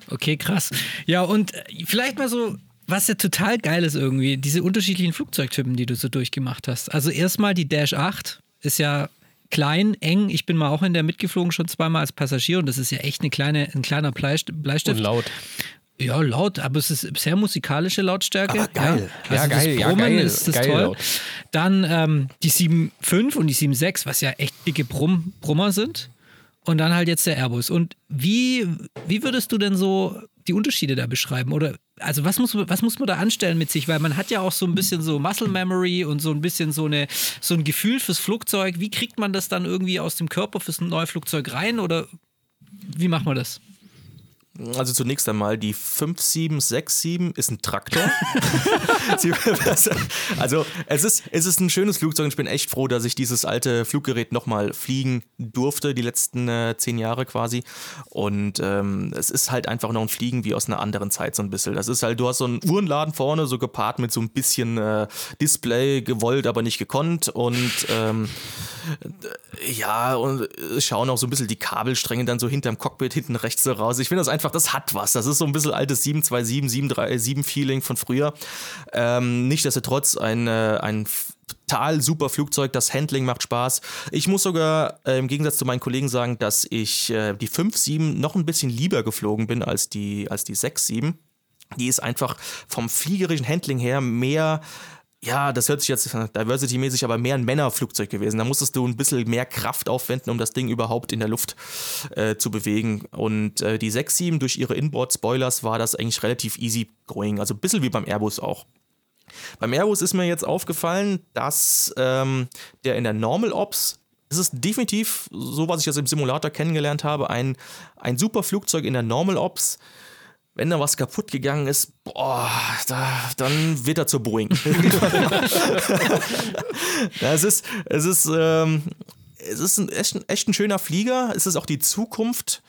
Okay, krass. Ja, und äh, vielleicht mal so, was ja total geil ist irgendwie, diese unterschiedlichen Flugzeugtypen, die du so durchgemacht hast. Also erstmal die Dash 8 ist ja klein, eng. Ich bin mal auch in der mitgeflogen, schon zweimal als Passagier und das ist ja echt eine kleine, ein kleiner Bleist- Bleistift. Und laut. Ja, laut, aber es ist sehr musikalische Lautstärke. Aber geil. Ja, Ja, also geil, Das ja, Brummen geil, ist das geil toll. laut. Dann ähm, die 7.5 und die 7.6, was ja echt dicke Brumm, Brummer sind. Und dann halt jetzt der Airbus. Und wie, wie würdest du denn so die Unterschiede da beschreiben? Oder also was muss, was muss man da anstellen mit sich? Weil man hat ja auch so ein bisschen so Muscle Memory und so ein bisschen so, eine, so ein Gefühl fürs Flugzeug. Wie kriegt man das dann irgendwie aus dem Körper fürs neue Flugzeug rein? Oder wie macht man das? Also zunächst einmal, die 5767 ist ein Traktor. Also es ist, es ist ein schönes Flugzeug und ich bin echt froh, dass ich dieses alte Fluggerät nochmal fliegen durfte, die letzten äh, zehn Jahre quasi. Und ähm, es ist halt einfach noch ein Fliegen wie aus einer anderen Zeit so ein bisschen. Das ist halt, du hast so einen Uhrenladen vorne, so gepaart mit so ein bisschen äh, Display, gewollt, aber nicht gekonnt. Und ähm, ja, und es schauen auch so ein bisschen die Kabelstränge dann so hinterm Cockpit hinten rechts so raus. Ich finde das einfach, das hat was. Das ist so ein bisschen altes 727, 737 Feeling von früher. Ähm, Nichtsdestotrotz ein, äh, ein total super Flugzeug, das Handling macht Spaß. Ich muss sogar äh, im Gegensatz zu meinen Kollegen sagen, dass ich äh, die 5-7 noch ein bisschen lieber geflogen bin als die, als die 6-7. Die ist einfach vom fliegerischen Handling her mehr ja, das hört sich jetzt diversity-mäßig, aber mehr ein Männerflugzeug gewesen. Da musstest du ein bisschen mehr Kraft aufwenden, um das Ding überhaupt in der Luft äh, zu bewegen. Und äh, die 6.7 durch ihre Inboard-Spoilers war das eigentlich relativ easy going. Also ein bisschen wie beim Airbus auch. Beim Airbus ist mir jetzt aufgefallen, dass ähm, der in der Normal Ops es ist definitiv, so was ich jetzt im Simulator kennengelernt habe, ein, ein super Flugzeug in der Normal Ops. Wenn da was kaputt gegangen ist, boah, da, dann wird er zur Boeing. ja, es ist, es ist, ähm, es ist ein, echt, ein- echt ein schöner Flieger. Es ist auch die Zukunft.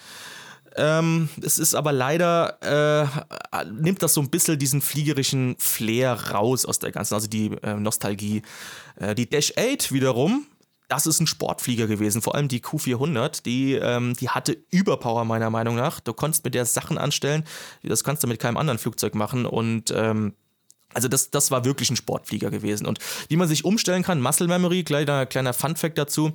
Ähm, es ist aber leider, äh, nimmt das so ein bisschen diesen fliegerischen Flair raus aus der ganzen, also die äh, Nostalgie. Äh, die Dash 8 wiederum, das ist ein Sportflieger gewesen, vor allem die Q400, die, ähm, die hatte Überpower meiner Meinung nach. Du konntest mit der Sachen anstellen, das kannst du mit keinem anderen Flugzeug machen und ähm, also das, das war wirklich ein Sportflieger gewesen. Und wie man sich umstellen kann, Muscle Memory, kleiner, kleiner Fun-Fact dazu.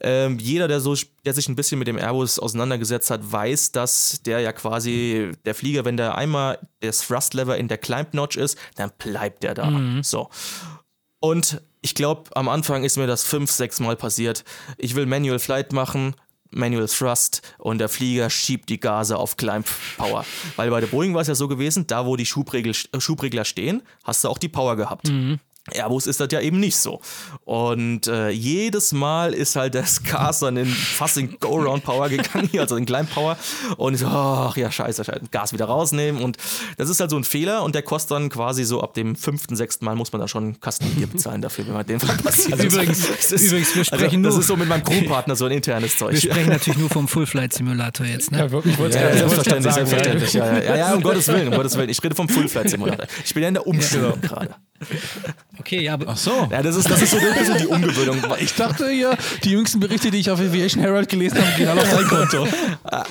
Ähm, jeder, der, so, der sich ein bisschen mit dem Airbus auseinandergesetzt hat, weiß, dass der ja quasi, der Flieger, wenn der einmal das Thrust-Lever in der Climb-Notch ist, dann bleibt der da. So. Und ich glaube, am Anfang ist mir das fünf, sechs Mal passiert. Ich will Manual Flight machen, Manual Thrust und der Flieger schiebt die Gase auf Climb Power. Weil bei der Boeing war es ja so gewesen, da wo die Schubregel, äh, Schubregler stehen, hast du auch die Power gehabt. Airbus ist das ja eben nicht so. Und äh, jedes Mal ist halt das Gas dann in fast in Go-Round-Power gegangen, hier, also in Climb-Power. Und ich so, ach ja, scheiße, scheiße, Gas wieder rausnehmen. Und das ist halt so ein Fehler und der kostet dann quasi so ab dem fünften, sechsten Mal muss man da schon einen Kastenbier bezahlen dafür, wenn man den verpassiert. Also übrigens- Das ist- übrigens, wir sprechen also, das nur- ist so mit meinem Crewpartner so ein internes Zeug. Wir sprechen natürlich nur vom Full Flight Simulator jetzt, ne? Ja, wirklich, Ja, gerade selbstverständlich, sagen, selbstverständlich. Ja, ja, ja, ja, um Gottes Willen, um Gottes Willen. Ich rede vom Full-Flight-Simulator. Ich bin ja in der Umstellung gerade. Okay, ja, aber Ach so. Ja, das ist, das ist so ein bisschen die Umgewöhnung. Ich dachte ja, die jüngsten Berichte, die ich auf Aviation Herald gelesen habe, gehen alle auf dein Konto.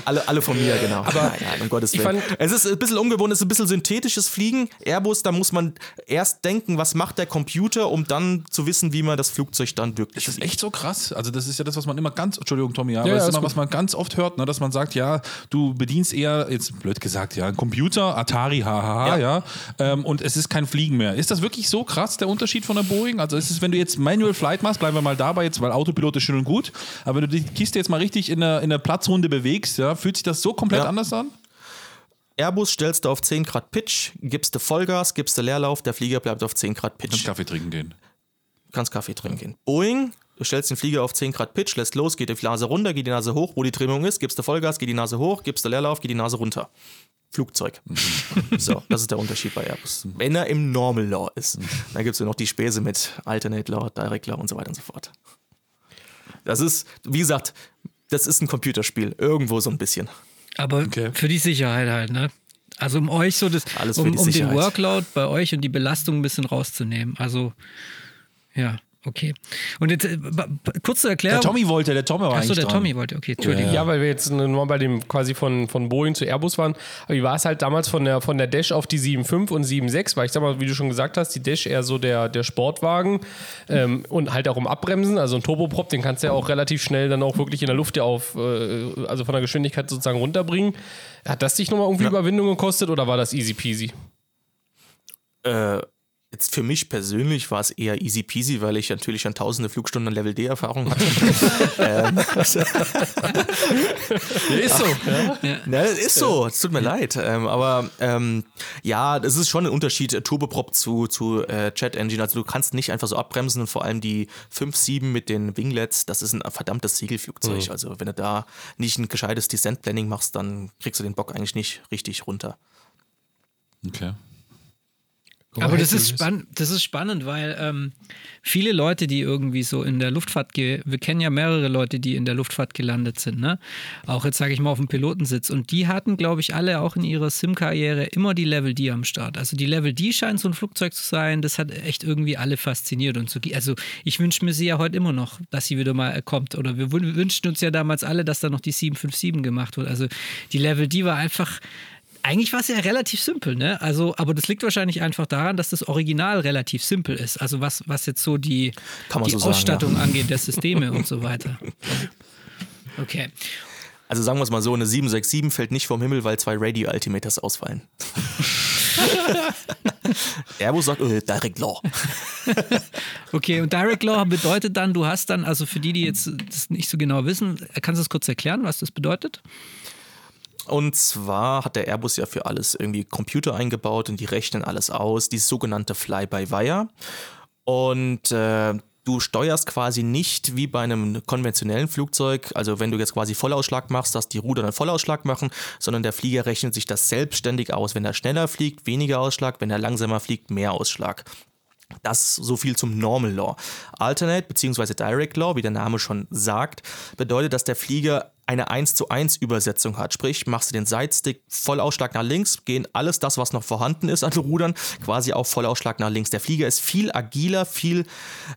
Alle, alle von mir, genau. Aber nein, nein, um Gottes Willen. es ist ein bisschen ungewohnt, es ist ein bisschen synthetisches Fliegen. Airbus, da muss man erst denken, was macht der Computer, um dann zu wissen, wie man das Flugzeug dann wirklich Das ist echt so krass. Also, das ist ja das, was man immer ganz, Entschuldigung, Tommy, ja, aber Ja, das ist immer, was man ganz oft hört, ne, dass man sagt, ja, du bedienst eher, jetzt blöd gesagt, ja, einen Computer, Atari, hahaha, ja. Ja. ähm, und es ist kein Fliegen mehr. Ist das wirklich so krass, der Unterschied von der Boeing? Also, ist es, wenn du jetzt Manual Flight machst, bleiben wir mal dabei jetzt, weil Autopilot ist schön und gut, aber wenn du die Kiste jetzt mal richtig in der, in der Platzrunde bewegst, ja, fühlt sich das so komplett Ja. anders an? Airbus stellst du auf 10 Grad Pitch, gibst du Vollgas, gibst du Leerlauf, der Flieger bleibt auf 10 Grad Kannst Pitch. Kaffee trinken gehen. kannst Kaffee trinken gehen. Boeing, du stellst den Flieger auf 10 Grad Pitch, lässt los, geht die Nase runter, geht die Nase hoch, wo die Trimmung ist, gibst du Vollgas, geht die Nase hoch, gibst du Leerlauf, geht die Nase runter. Flugzeug. so, das ist der Unterschied bei Airbus. Wenn er im Normal Law ist, dann gibt es ja noch die Späße mit Alternate Law, Direct Law und so weiter und so fort. Das ist, wie gesagt, das ist ein Computerspiel, irgendwo so ein bisschen. Aber Okay. für die Sicherheit halt, ne? Also um euch so das, Alles um, um den. Workload bei euch und die Belastung ein bisschen rauszunehmen. Also ja. Okay. Und jetzt äh, kurz zur Erklärung. Der Tommy wollte, der Tommy war Achso, eigentlich der dran. Tommy wollte, okay, Entschuldigung. Ja, weil wir jetzt nur bei dem quasi von, von Boeing zu Airbus waren. Aber wie war es halt damals von der, von der Dash auf die 7.5 und 7.6? Weil ich sag mal, wie du schon gesagt hast, die Dash eher so der, der Sportwagen ähm, und halt auch um Abbremsen. Also ein Turboprop, den kannst du ja auch relativ schnell dann auch wirklich in der Luft ja auf, äh, also von der Geschwindigkeit sozusagen runterbringen. Hat das dich nochmal irgendwie Überwindung gekostet oder war das easy peasy? Äh, jetzt für mich persönlich war es eher easy peasy, weil ich natürlich schon tausende Flugstunden an Level D-Erfahrung hatte. ähm, ist so. Ne, ist so, es tut mir leid. Ähm, aber ähm, ja, es ist schon ein Unterschied, äh, Turboprop zu, zu äh, Jet Engine. Also du kannst nicht einfach so abbremsen und vor allem die 5.7 mit den Winglets, das ist ein verdammtes Segelflugzeug. Also wenn du da nicht ein gescheites Descent Planning machst, dann kriegst du den Bock eigentlich nicht richtig runter. Okay. Aber das ist, spann das ist spannend, weil ähm, viele Leute, die irgendwie so in der Luftfahrt, ge wir kennen ja mehrere Leute, die in der Luftfahrt gelandet sind, ne? Auch jetzt sage ich mal auf dem Pilotensitz. Und die hatten, glaube ich, alle auch in ihrer Sim-Karriere immer die Level D am Start. Also die Level D scheint so ein Flugzeug zu sein, das hat echt irgendwie alle fasziniert. Und so, also ich wünsche mir sie ja heute immer noch, dass sie wieder mal kommt. Oder wir wünschten uns ja damals alle, dass da noch die 757 gemacht wird. Also die Level D war einfach eigentlich war es ja relativ simpel, ne? Also, aber das liegt wahrscheinlich einfach daran, dass das Original relativ simpel ist. Also was, was jetzt so die, die so sagen, Ausstattung angeht, der Systeme und so weiter. Okay. Also sagen wir es mal so, eine 767 fällt nicht vom Himmel, weil zwei Radio-Altimeters ausfallen. Airbus sagt, äh, Direct Law. Okay, und Direct Law bedeutet dann, du hast dann, also für die, die jetzt das nicht so genau wissen, kannst du das kurz erklären, was das bedeutet? Und zwar hat der Airbus ja für alles irgendwie Computer eingebaut und die rechnen alles aus, die sogenannte Fly-by-Wire. Und äh, du steuerst quasi nicht wie bei einem konventionellen Flugzeug, also wenn du jetzt quasi Vollausschlag machst, dass die Ruder einen Vollausschlag machen, sondern der Flieger rechnet sich das selbstständig aus. Wenn er schneller fliegt, weniger Ausschlag, wenn er langsamer fliegt, mehr Ausschlag. Das so viel zum Normal Law. Alternate bzw. Direct Law, wie der Name schon sagt, bedeutet, dass der Flieger eine 1 zu 1 Übersetzung hat. Sprich, machst du den Sidestick Vollausschlag nach links, gehen alles das, was noch vorhanden ist an Rudern, quasi auf Vollausschlag nach links. Der Flieger ist viel agiler, viel,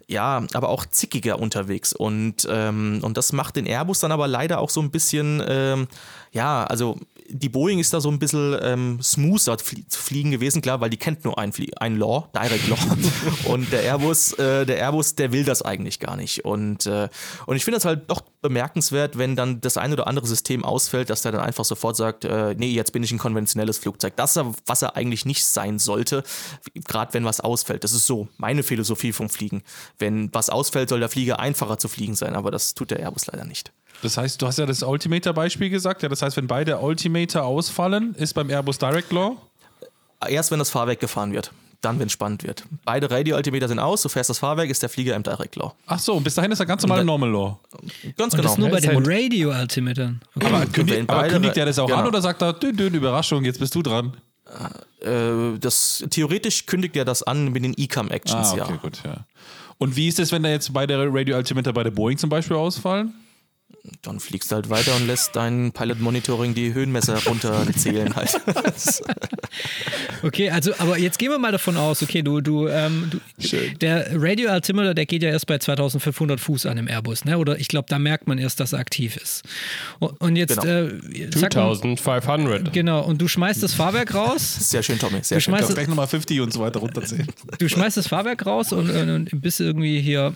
ja, aber auch zickiger unterwegs. Und, ähm, und das macht den Airbus dann aber leider auch so ein bisschen, ähm, ja, also die Boeing ist da so ein bisschen ähm, smoother zu fliegen gewesen, klar, weil die kennt nur ein, Flie ein Law, Direct Law. und der Airbus, äh, der Airbus, der will das eigentlich gar nicht. Und, äh, und ich finde das halt doch bemerkenswert, wenn dann das ein oder andere System ausfällt, dass der dann einfach sofort sagt, äh, nee, jetzt bin ich ein konventionelles Flugzeug. Das, was er eigentlich nicht sein sollte, gerade wenn was ausfällt. Das ist so meine Philosophie vom Fliegen. Wenn was ausfällt, soll der Flieger einfacher zu fliegen sein, aber das tut der Airbus leider nicht. Das heißt, du hast ja das Altimeter-Beispiel gesagt. Ja, das heißt, wenn beide Altimeter ausfallen, ist beim Airbus Direct Law? Erst wenn das Fahrwerk gefahren wird. Dann, wenn es spannend wird. Beide Radio-Altimeter sind aus, du fährst das Fahrwerk, ist der Flieger im Direct Law. Ach so, und bis dahin ist er ganz normal im Normal Law. Ganz Und genau. das nur bei den halt- Radio-Altimetern. Okay. Aber, kündigt, aber kündigt er das auch genau. an oder sagt er, dünn, dünn, Überraschung, jetzt bist du dran? Äh, das, theoretisch kündigt er das an mit den ECAM-Actions, Ah, okay, ja. gut, ja. Und wie ist es, wenn da jetzt beide Radio-Altimeter bei der Boeing zum Beispiel ausfallen? Dann fliegst du halt weiter und lässt dein Pilot-Monitoring die Höhenmesser runterzählen halt. Okay, also, aber jetzt gehen wir mal davon aus, okay, du, du, ähm, du der Radio Altimeter, der geht ja erst bei 2500 Fuß an im Airbus, ne? Oder ich glaube, da merkt man erst, dass er aktiv ist. Und, und jetzt, Genau. äh, sag mal, 2500. genau, und du schmeißt das Fahrwerk raus, Sehr schön, Tommy. Sehr Du schön. gleich nochmal 50 und so weiter runterzählen. du schmeißt das Fahrwerk raus und, und, und bist irgendwie hier.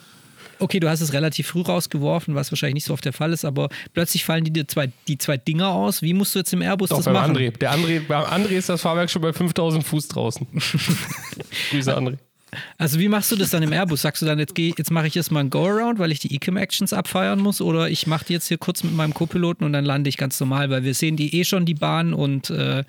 Okay, du hast es relativ früh rausgeworfen, was wahrscheinlich nicht so oft der Fall ist, aber plötzlich fallen die, dir zwei, die zwei Dinger aus. Wie musst du jetzt im Airbus Doch, das beim machen? André. Der André. Beim André ist das Fahrwerk schon bei 5000 Fuß draußen. Grüße, André. Also wie machst du das dann im Airbus? Sagst du dann, jetzt, geh, jetzt mache ich erstmal ein Go-Around, weil ich die Ecam-Actions abfeiern muss? Oder ich mache die jetzt hier kurz mit meinem Co-Piloten und dann lande ich ganz normal, weil wir sehen die eh schon, die Bahn und äh,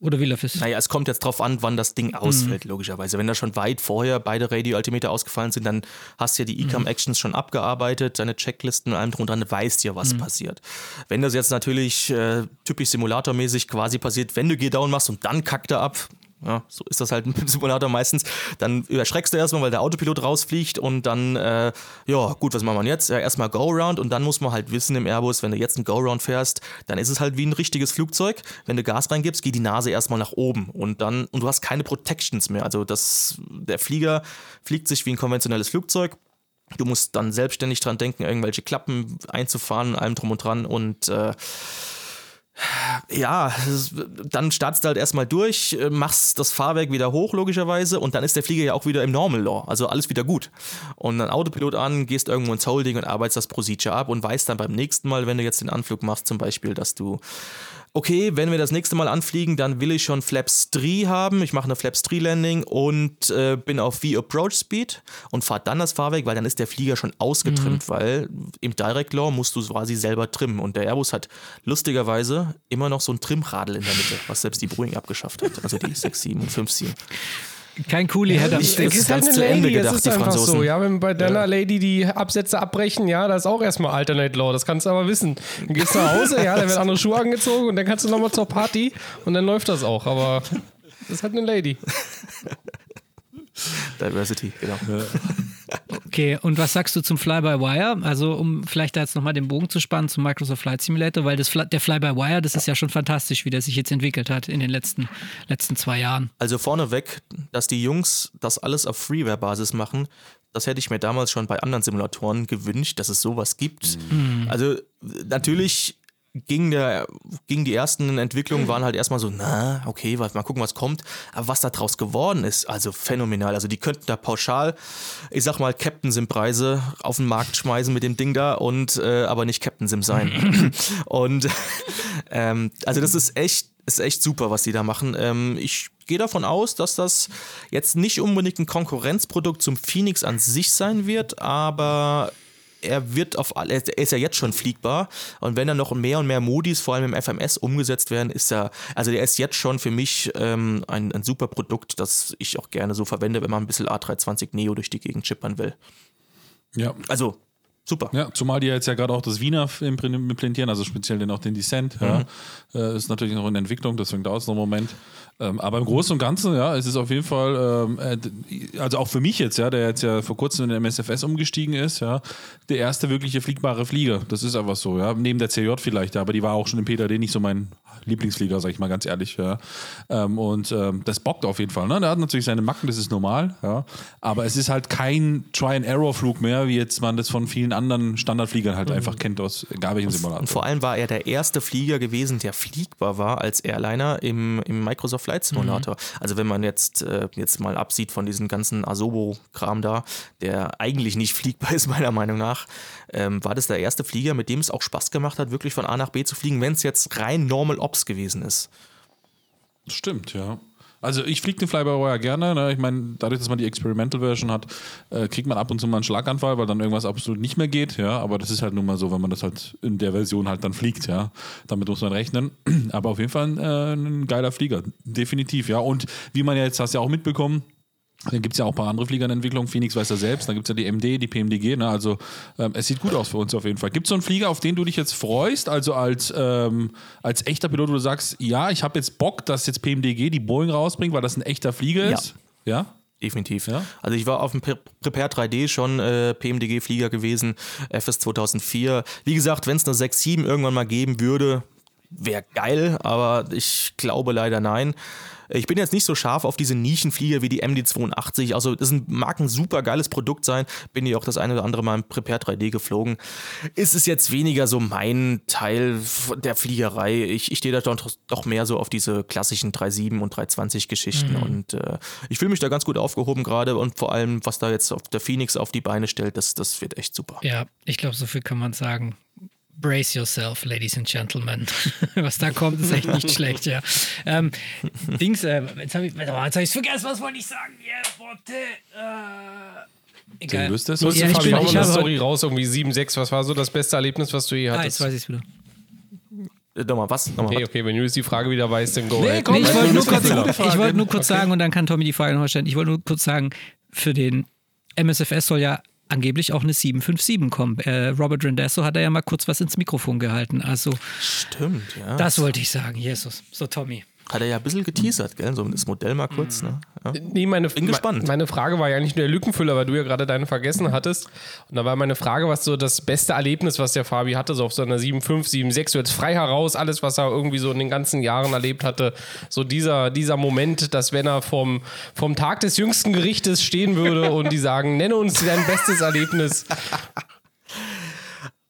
oder wie läuft es? Naja, es kommt jetzt drauf an, wann das Ding ausfällt, logischerweise. Wenn da schon weit vorher beide Radio-Altimeter ausgefallen sind, dann hast du ja die ECAM-Actions schon abgearbeitet, deine Checklisten und allem drum und dran, weißt ja, was passiert. Wenn das jetzt natürlich äh, typisch simulatormäßig quasi passiert, wenn du Gear-Down machst und dann kackt er ab, ja, so ist das halt dem Simulator meistens. Dann überschreckst du erstmal, weil der Autopilot rausfliegt und dann, äh, ja, gut, was machen wir jetzt? Ja, erstmal Go-Round und dann muss man halt wissen im Airbus, wenn du jetzt einen Go-Round fährst, dann ist es halt wie ein richtiges Flugzeug. Wenn du Gas reingibst, geht die Nase erstmal nach oben und dann, und du hast keine Protections mehr. Also das, der Flieger fliegt sich wie ein konventionelles Flugzeug. Du musst dann selbstständig dran denken, irgendwelche Klappen einzufahren, allem drum und dran und äh, ja, dann startest du halt erstmal durch, äh, machst das Fahrwerk wieder hoch, logischerweise, und dann ist der Flieger ja auch wieder im Normal Law, also alles wieder gut. Und dann Autopilot an, gehst irgendwo ins Holding und arbeitest das Procedure ab und weißt dann beim nächsten Mal, wenn du jetzt den Anflug machst, zum Beispiel, dass du okay, wenn wir das nächste Mal anfliegen, dann will ich schon Flaps 3 haben. Ich mache eine Flaps 3 Landing und äh, bin auf V-Approach Speed und fahre dann das Fahrwerk, weil dann ist der Flieger schon ausgetrimmt, mhm. weil im Direct Law musst du quasi selber trimmen. Und der Airbus hat lustigerweise immer noch so ein Trimradl in der Mitte, was selbst die Boeing abgeschafft hat. Also die 67 und 57. Kein Coolie hätte ja, ich denke, es ist halt eine Lady, gedacht, es ist einfach Franzosen. so. Ja, wenn bei deiner ja. Lady die Absätze abbrechen, ja, da ist auch erstmal Alternate Law, das kannst du aber wissen. Dann gehst du nach Hause, ja, dann werden andere Schuhe angezogen und dann kannst du nochmal zur Party und dann läuft das auch, aber das ist halt eine Lady. Diversity, genau. Okay, und was sagst du zum Fly-by-Wire? Also, um vielleicht da jetzt nochmal den Bogen zu spannen zum Microsoft Flight Simulator, weil das, der Fly-by-Wire, das ist ja schon fantastisch, wie der sich jetzt entwickelt hat in den letzten, letzten zwei Jahren. Also vorneweg, dass die Jungs das alles auf Freeware-Basis machen, das hätte ich mir damals schon bei anderen Simulatoren gewünscht, dass es sowas gibt. Mhm. Also natürlich ging, der, ging die ersten Entwicklungen, waren halt erstmal so, na, okay, mal gucken, was kommt. Aber was da draus geworden ist, also phänomenal. Also die könnten da pauschal, ich sag mal, Captain Sim-Preise auf den Markt schmeißen mit dem Ding da und äh, aber nicht Captain Sim sein. und ähm, also das ist echt, ist echt super, was die da machen. Ähm, ich gehe davon aus, dass das jetzt nicht unbedingt ein Konkurrenzprodukt zum Phoenix an sich sein wird, aber er wird auf er ist ja jetzt schon fliegbar und wenn dann noch mehr und mehr Modis, vor allem im FMS, umgesetzt werden, ist er, also der ist jetzt schon für mich ähm, ein, ein super Produkt, das ich auch gerne so verwende, wenn man ein bisschen A320 Neo durch die Gegend chippern will. Ja. Also Super. Ja, zumal die jetzt ja gerade auch das Wiener implementieren, also speziell den auch den Descent. Mhm. Ja. Äh, ist natürlich noch in Entwicklung, deswegen dauert es noch einen Moment. Ähm, aber im Großen und Ganzen, ja, es ist auf jeden Fall, ähm, äh, also auch für mich jetzt, ja, der jetzt ja vor kurzem in den MSFS umgestiegen ist, ja, der erste wirkliche fliegbare Flieger. Das ist einfach so, ja. Neben der CJ vielleicht, ja, aber die war auch schon im PTD nicht so mein Lieblingsflieger, sag ich mal ganz ehrlich, ja. Ähm, und ähm, das bockt auf jeden Fall, ne? Der hat natürlich seine Macken, das ist normal, ja. Aber es ist halt kein Try-and-Error-Flug mehr, wie jetzt man das von vielen anderen Standardfliegern halt mhm. einfach kennt aus egal welchem Simulator. Und vor allem war er der erste Flieger gewesen, der fliegbar war als Airliner im, im Microsoft Flight Simulator. Mhm. Also wenn man jetzt, äh, jetzt mal absieht von diesem ganzen Asobo-Kram da, der eigentlich nicht fliegbar ist, meiner Meinung nach, ähm, war das der erste Flieger, mit dem es auch Spaß gemacht hat, wirklich von A nach B zu fliegen, wenn es jetzt rein Normal Ops gewesen ist. Stimmt, ja. Also ich fliege den Fly-by-Wire gerne. Ne? Ich meine, dadurch, dass man die Experimental-Version hat, äh, kriegt man ab und zu mal einen Schlaganfall, weil dann irgendwas absolut nicht mehr geht. Ja, aber das ist halt nun mal so, wenn man das halt in der Version halt dann fliegt. Ja, damit muss man rechnen. Aber auf jeden Fall ein, äh, ein geiler Flieger, definitiv. Ja, und wie man ja jetzt hast ja auch mitbekommen, dann gibt es ja auch ein paar andere Flieger in Entwicklung. Phoenix weiß er selbst. Dann gibt es ja die MD, die PMDG. Ne? Also ähm, es sieht gut aus für uns auf jeden Fall. Gibt es so einen Flieger, auf den du dich jetzt freust? Also als, ähm, als echter Pilot, wo du sagst, ja, ich habe jetzt Bock, dass jetzt PMDG die Boeing rausbringt, weil das ein echter Flieger ist? Ja. ja? Definitiv. Ja? Also ich war auf dem Prepare 3D schon äh, PMDG-Flieger gewesen, FS 2004. Wie gesagt, wenn es eine 6.7 irgendwann mal geben würde, wäre geil, aber ich glaube leider nein. Ich bin jetzt nicht so scharf auf diese Nischenflieger wie die MD82. Also, das mag ein super geiles Produkt sein. Bin ja auch das eine oder andere Mal im Prepare 3D geflogen. Ist es jetzt weniger so mein Teil der Fliegerei. Ich, ich stehe da doch, doch mehr so auf diese klassischen 3.7 und 320 Geschichten. Mhm. Und äh, ich fühle mich da ganz gut aufgehoben gerade. Und vor allem, was da jetzt auf der Phoenix auf die Beine stellt, das, das wird echt super. Ja, ich glaube, so viel kann man sagen. Brace yourself, ladies and gentlemen. was da kommt, ist echt nicht schlecht, ja. Ähm, Dings, äh, jetzt habe ich es hab vergessen, was wollte ich sagen? Yeah, Botte. Äh, egal. Du das? Ja, ich bin, ich eine Story raus, irgendwie 7-6. Was war so das beste Erlebnis, was du je hattest? Ah, jetzt weiß ich es wieder. Äh, nochmal was? Nochmal okay, okay, wenn du jetzt die Frage wieder weißt, dann go nee, ahead. Nee, ich wollte nur, kurz, wollt nur kurz okay. sagen und dann kann Tommy die Frage nochmal stellen. Ich wollte nur kurz sagen, für den MSFS soll ja angeblich auch eine 757 kommen. Äh, Robert Rendesso hat da ja mal kurz was ins Mikrofon gehalten. Also stimmt, ja. Das wollte ich sagen, Jesus. So Tommy. Hat er ja ein bisschen geteasert, gell? So das Modell mal kurz. Ne? Ja. Nee, meine, Bin gespannt. Meine Frage war ja nicht nur der Lückenfüller, weil du ja gerade deine vergessen hattest. Und da war meine Frage, was so das beste Erlebnis, was der Fabi hatte, so auf so einer 7,5, 7,6, so jetzt frei heraus, alles, was er irgendwie so in den ganzen Jahren erlebt hatte. So dieser, dieser Moment, dass wenn er vom, vom Tag des jüngsten Gerichtes stehen würde und die sagen, nenne uns dein bestes Erlebnis.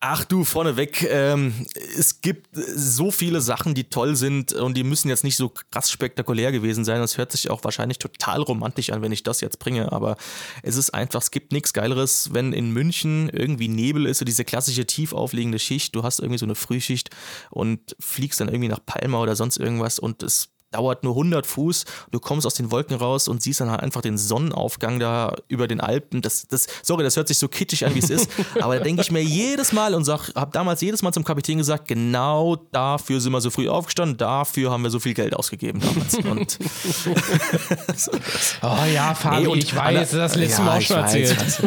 Ach du, vorneweg, ähm, es gibt so viele Sachen, die toll sind und die müssen jetzt nicht so krass spektakulär gewesen sein. Das hört sich auch wahrscheinlich total romantisch an, wenn ich das jetzt bringe, aber es ist einfach, es gibt nichts Geileres, wenn in München irgendwie Nebel ist, so diese klassische tief aufliegende Schicht, du hast irgendwie so eine Frühschicht und fliegst dann irgendwie nach Palma oder sonst irgendwas und es dauert nur 100 Fuß. Du kommst aus den Wolken raus und siehst dann halt einfach den Sonnenaufgang da über den Alpen. Das, das, sorry, das hört sich so kitschig an, wie es ist, aber da denke ich mir jedes Mal und habe damals jedes Mal zum Kapitän gesagt, genau dafür sind wir so früh aufgestanden, dafür haben wir so viel Geld ausgegeben damals. Und oh ja, Fabi, nee, ich weiß, das letzte Mal auch schon erzählt.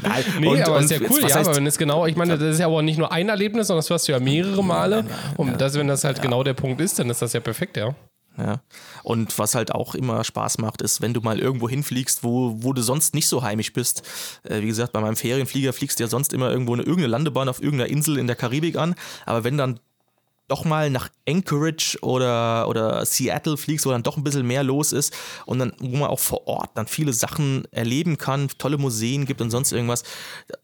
Nein, nee, und, aber und, ist ja cool, ja, aber wenn es genau, ich meine, das ist ja aber nicht nur ein Erlebnis, sondern das hörst du ja mehrere Male. Und das, wenn das halt genau der Punkt ist, dann ist das ja perfekt, ja. Ja. Und was halt auch immer Spaß macht, ist, wenn du mal irgendwo hinfliegst, wo, wo du sonst nicht so heimisch bist. Äh, wie gesagt, bei meinem Ferienflieger fliegst du ja sonst immer irgendwo eine irgendeine Landebahn auf irgendeiner Insel in der Karibik an. Aber wenn dann doch mal nach Anchorage oder, oder Seattle fliegst, wo dann doch ein bisschen mehr los ist und dann, wo man auch vor Ort dann viele Sachen erleben kann, tolle Museen gibt und sonst irgendwas.